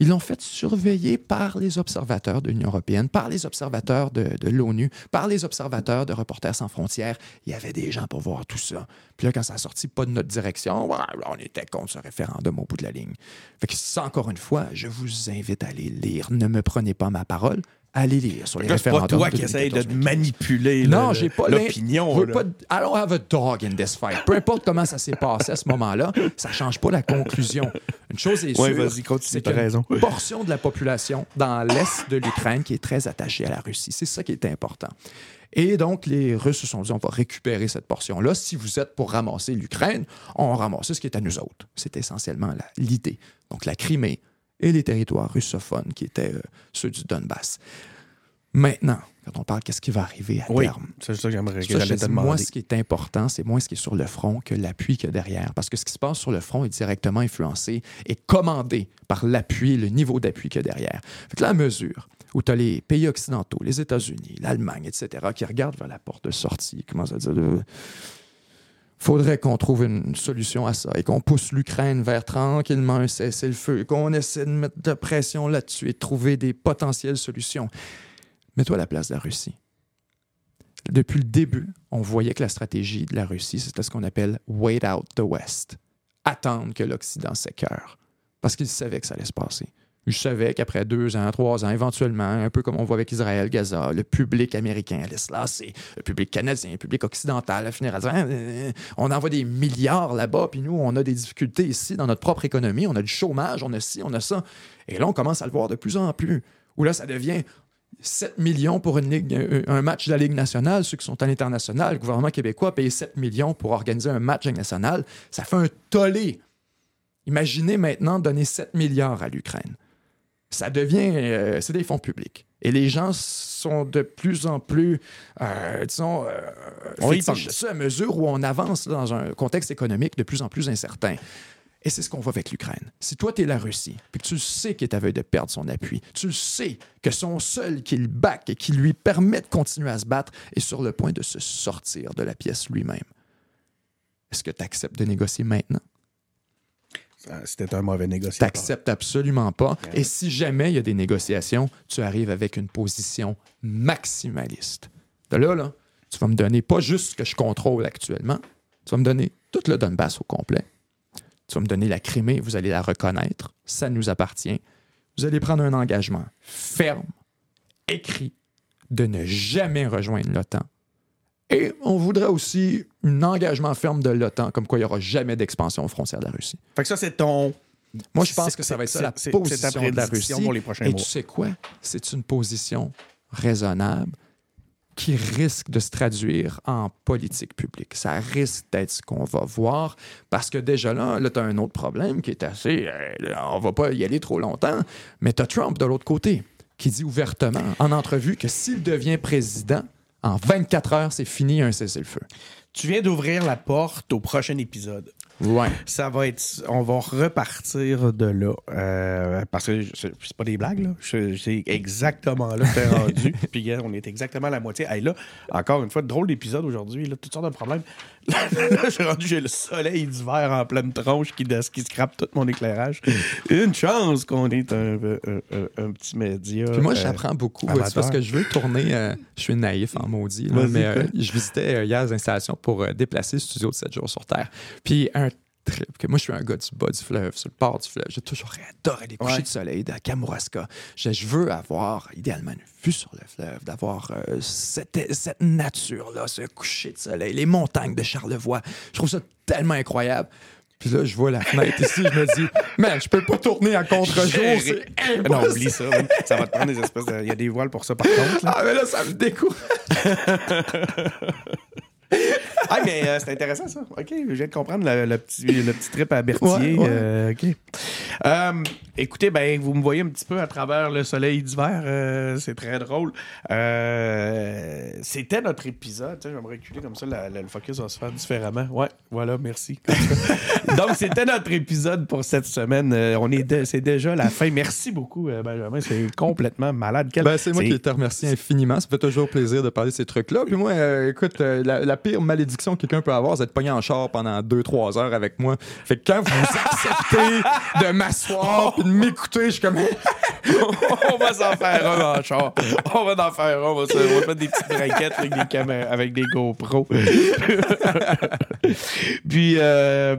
S2: Ils l'ont fait surveiller par les observateurs de l'Union européenne, par les observateurs de, l'ONU, par les observateurs de Reporters sans frontières. Il y avait des gens pour voir tout ça. Puis là, quand ça a sorti pas de notre direction, on était contre ce référendum au bout de la ligne. Fait que ça, encore une fois, je vous invite à aller lire. Ne me prenez pas ma parole. Allez lire sur les
S3: Là, C'est pas
S2: référendums.
S3: toi qui essaye de
S2: 2014.
S3: manipuler
S2: Non, j'ai pas
S3: l'opinion. là.
S2: pas I don't have a dog in this fight. Peu importe comment ça s'est passé à ce moment-là, ça change pas la conclusion. Une chose est
S3: Ouais,
S2: sûre,
S3: continue,
S2: c'est qu'il y a
S3: raison.
S2: une portion de la population dans l'est de l'Ukraine qui est très attachée à la Russie. C'est ça qui est important. Et donc, les Russes se sont dit, on va récupérer cette portion-là. Si vous êtes pour ramasser l'Ukraine, on ramasse ce qui est à nous autres. C'est essentiellement l'idée. Donc, la Crimée et les territoires russophones qui étaient euh, ceux du Donbass. Maintenant, quand on parle qu'est-ce qui va arriver à
S3: Oui,
S2: terme,
S3: c'est ça que j'aimerais
S2: te moi, ce qui est important, c'est moins ce qui est sur le front que l'appui qu'il y a derrière. Parce que ce qui se passe sur le front est directement influencé et commandé par l'appui, le niveau d'appui qu'il y a derrière. Fait que à mesure où tu as les pays occidentaux, les États-Unis, l'Allemagne, etc., qui regardent vers la porte de sortie, comment ça dire, faudrait qu'on trouve une solution à ça et qu'on pousse l'Ukraine vers tranquillement un cessez-le-feu, qu'on essaie de mettre de pression là-dessus et de trouver des potentielles solutions. Mets-toi à la place de la Russie. Depuis le début, on voyait que la stratégie de la Russie, c'était ce qu'on appelle wait out the West. Attendre que l'Occident s'écœure. Parce qu'ils savaient que ça allait se passer. Je savais qu'après deux ans, trois ans, éventuellement, un peu comme on voit avec Israël, Gaza, le public américain allait se lasser. Le public canadien, le public occidental, à finir à dire euh, on envoie des milliards là-bas, puis nous, on a des difficultés ici dans notre propre économie, on a du chômage, on a ci, on a ça. Et là, on commence à le voir de plus en plus. Où là, ça devient 7 millions pour ligue, un- match de la Ligue nationale, ceux qui sont à l'international, le gouvernement québécois paye 7 millions pour organiser un match nationale, ça fait un tollé. Imaginez maintenant donner 7 milliards à l'Ukraine. Ça devient, euh, c'est des fonds publics. Et les gens sont de plus en plus, euh, disons, euh,
S3: On y pense.
S2: à mesure où on avance dans un contexte économique de plus en plus incertain. Et c'est ce qu'on voit avec l'Ukraine. Si toi, tu es la Russie, puis que tu le sais qu'il est à veille de perdre son appui, tu le sais que son seul qui le back et qui lui permet de continuer à se battre est sur le point de se sortir de la pièce lui-même. Est-ce que tu acceptes de négocier maintenant?
S3: Ah, C'était un mauvais
S2: Tu
S3: négociateur.
S2: n'acceptes absolument pas. Et si jamais il y a des négociations, tu arrives avec une position maximaliste. De là, là, tu vas me donner pas juste ce que je contrôle actuellement, tu vas me donner tout le Donbass au complet. Tu vas me donner la Crimée, vous allez la reconnaître, ça nous appartient. Vous allez prendre un engagement ferme, écrit, de ne jamais rejoindre l'OTAN. Et on voudrait aussi un engagement ferme de l'OTAN, comme quoi il n'y aura jamais d'expansion aux frontières de la Russie.
S3: Fait que ça, c'est ton.
S2: Moi, je pense que ça va être ça la position de la Russie.
S3: pour les prochains
S2: Et
S3: mois.
S2: tu sais quoi? C'est une position raisonnable qui risque de se traduire en politique publique. Ça risque d'être ce qu'on va voir parce que déjà là, là tu as un autre problème qui est assez... euh, on va pas y aller trop longtemps, mais tu as Trump de l'autre côté qui dit ouvertement en entrevue que s'il devient président, en 24 heures, c'est fini un cessez-le-feu.
S3: Tu viens d'ouvrir la porte au prochain épisode.
S2: Ouais.
S3: Ça va être. On va repartir de là. euh, parce que c'est pas des blagues, là. C'est exactement là que t'es rendu. Puis, on est exactement à la moitié. Hey, là, encore une fois, drôle d'épisode aujourd'hui. Là, toutes sortes de problèmes. Là, je suis rendu, j'ai le soleil d'hiver en pleine tronche qui, qui scrape tout mon éclairage. Une chance qu'on est un, un- un- un petit média.
S2: Puis moi,
S3: euh,
S2: j'apprends beaucoup. parce que je veux tourner. euh, je suis naïf en maudit. là, mais euh, je visitais hier les installations pour déplacer le studio de 7 jours sur Terre. Puis un trip. Que moi, je suis un gars du bas du fleuve, sur le port du fleuve. J'ai toujours adoré les couchers
S3: Ouais.
S2: de soleil de Kamouraska. Je, je veux avoir, idéalement, une vue sur le fleuve, d'avoir euh, cette, cette nature-là, ce coucher de soleil, les montagnes de Charlevoix. Je trouve ça tellement incroyable. Puis là, je vois la fenêtre ici, je me dis, man, je peux pas tourner à contre-jour, c'est
S3: Non,
S2: impossible.
S3: oublie ça. Ça va te prendre des espèces de. Il y a des voiles pour ça, par contre. là.
S2: Ah, mais là, ça me découvre.
S3: Ah, mais euh, c'est intéressant, ça. OK, je viens de comprendre le, le petit, le petit trip à Berthier.
S2: Ouais, ouais.
S3: euh, OK. Euh, écoutez, ben, vous me voyez un petit peu à travers le soleil d'hiver. c'est très drôle. C'était notre épisode. Je vais me reculer comme ça. la- la- le focus va se faire différemment. Ouais, voilà, merci. Donc, c'était notre épisode pour cette semaine. On est de- C'est déjà la fin. Merci beaucoup, Benjamin. C'est complètement malade. Quel-
S2: Ben, c'est moi qui te remercie infiniment. Ça fait toujours plaisir de parler de ces trucs-là. Puis moi, écoute, la, la pire malédiction que quelqu'un peut avoir, c'est d'être pogné en char pendant 2-3 heures avec moi. Fait que quand vous acceptez de m'asseoir puis de m'écouter, je suis comme...
S3: on va s'en faire un en char. On va en faire un. On va, se, on des petites braquettes avec des caméras, avec des GoPro. Puis, euh,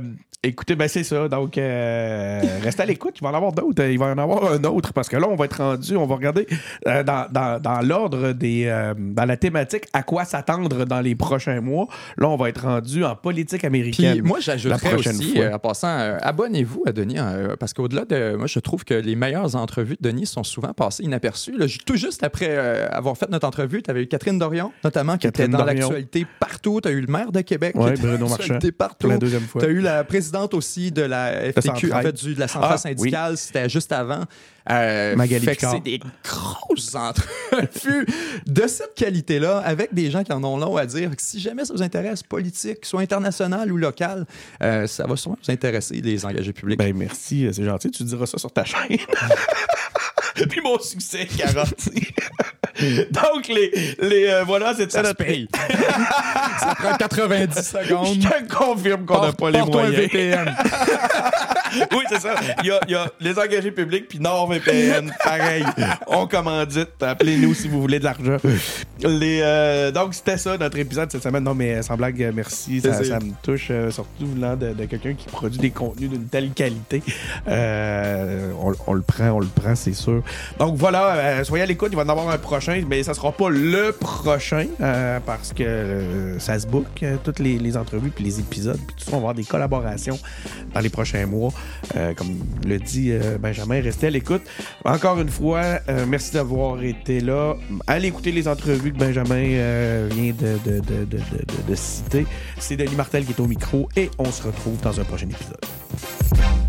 S3: écoutez, ben c'est ça. Donc, euh, restez à l'écoute. Il va y en avoir d'autres. Il va y en avoir un autre parce que là, on va être rendu. On va regarder euh, dans, dans- dans l'ordre des. euh, dans la thématique à quoi s'attendre dans les prochains mois. Là, on va être rendu en politique américaine.
S2: Puis moi,
S3: la
S2: j'ajouterais
S3: prochaine
S2: aussi,
S3: fois.
S2: en passant, abonnez-vous à Denis, euh, parce qu'au-delà de. Moi, je trouve que les meilleures entrevues de Denis sont souvent passées inaperçues. Là, tout juste après avoir fait notre entrevue, tu avais eu Catherine Dorion, notamment, qui
S3: Catherine
S2: était dans l'actualité partout. Tu as eu le maire de Québec,
S3: Ouais,
S2: qui était
S3: Bruno Marchand,
S2: partout.
S3: la deuxième fois.
S2: Tu as eu la présidente aussi de la FTQ, en fait, du- de la centrale
S3: Ah,
S2: syndicale, c'était juste avant. Euh,
S3: Magali
S2: fait que c'est des grosses entrevues de cette qualité-là, avec des gens qui en ont long à dire. Si jamais ça vous intéresse, politique, soit international ou local, euh, ça va sûrement vous intéresser, les engagés publics.
S3: Ben merci, c'est gentil. Tu diras ça sur ta chaîne. Puis mon succès est garanti. Donc, les, les, euh, voilà, c'était
S2: ça se
S3: notre...
S2: paye. ça prend 90 secondes.
S3: Je te confirme qu'on n'a pas les
S2: un
S3: moyens.
S2: VPN.
S3: oui, c'est ça. Il y, a, il y a les engagés publics puis NordVPN. Pareil. On commandite. Appelez-nous si vous voulez de l'argent. Les, euh, donc, c'était ça notre épisode cette semaine. Non, mais sans blague, euh, merci. Ça, ça me touche, euh, surtout venant de, de quelqu'un qui produit des contenus d'une telle qualité. Euh, on, on le prend, on le prend, c'est sûr. Donc, voilà. euh, soyez à l'écoute. Il va y en avoir un prochain, mais ça sera pas le prochain euh, parce que euh, ça se book, toutes les, entrevues puis les épisodes. Puis tout ça, on va avoir des collaborations dans les prochains mois. Comme le dit Benjamin, restez à l'écoute. Encore une fois, merci d'avoir été là. Allez écouter les entrevues que Benjamin vient de- de citer. C'est Denis Martel qui est au micro et on se retrouve dans un prochain épisode.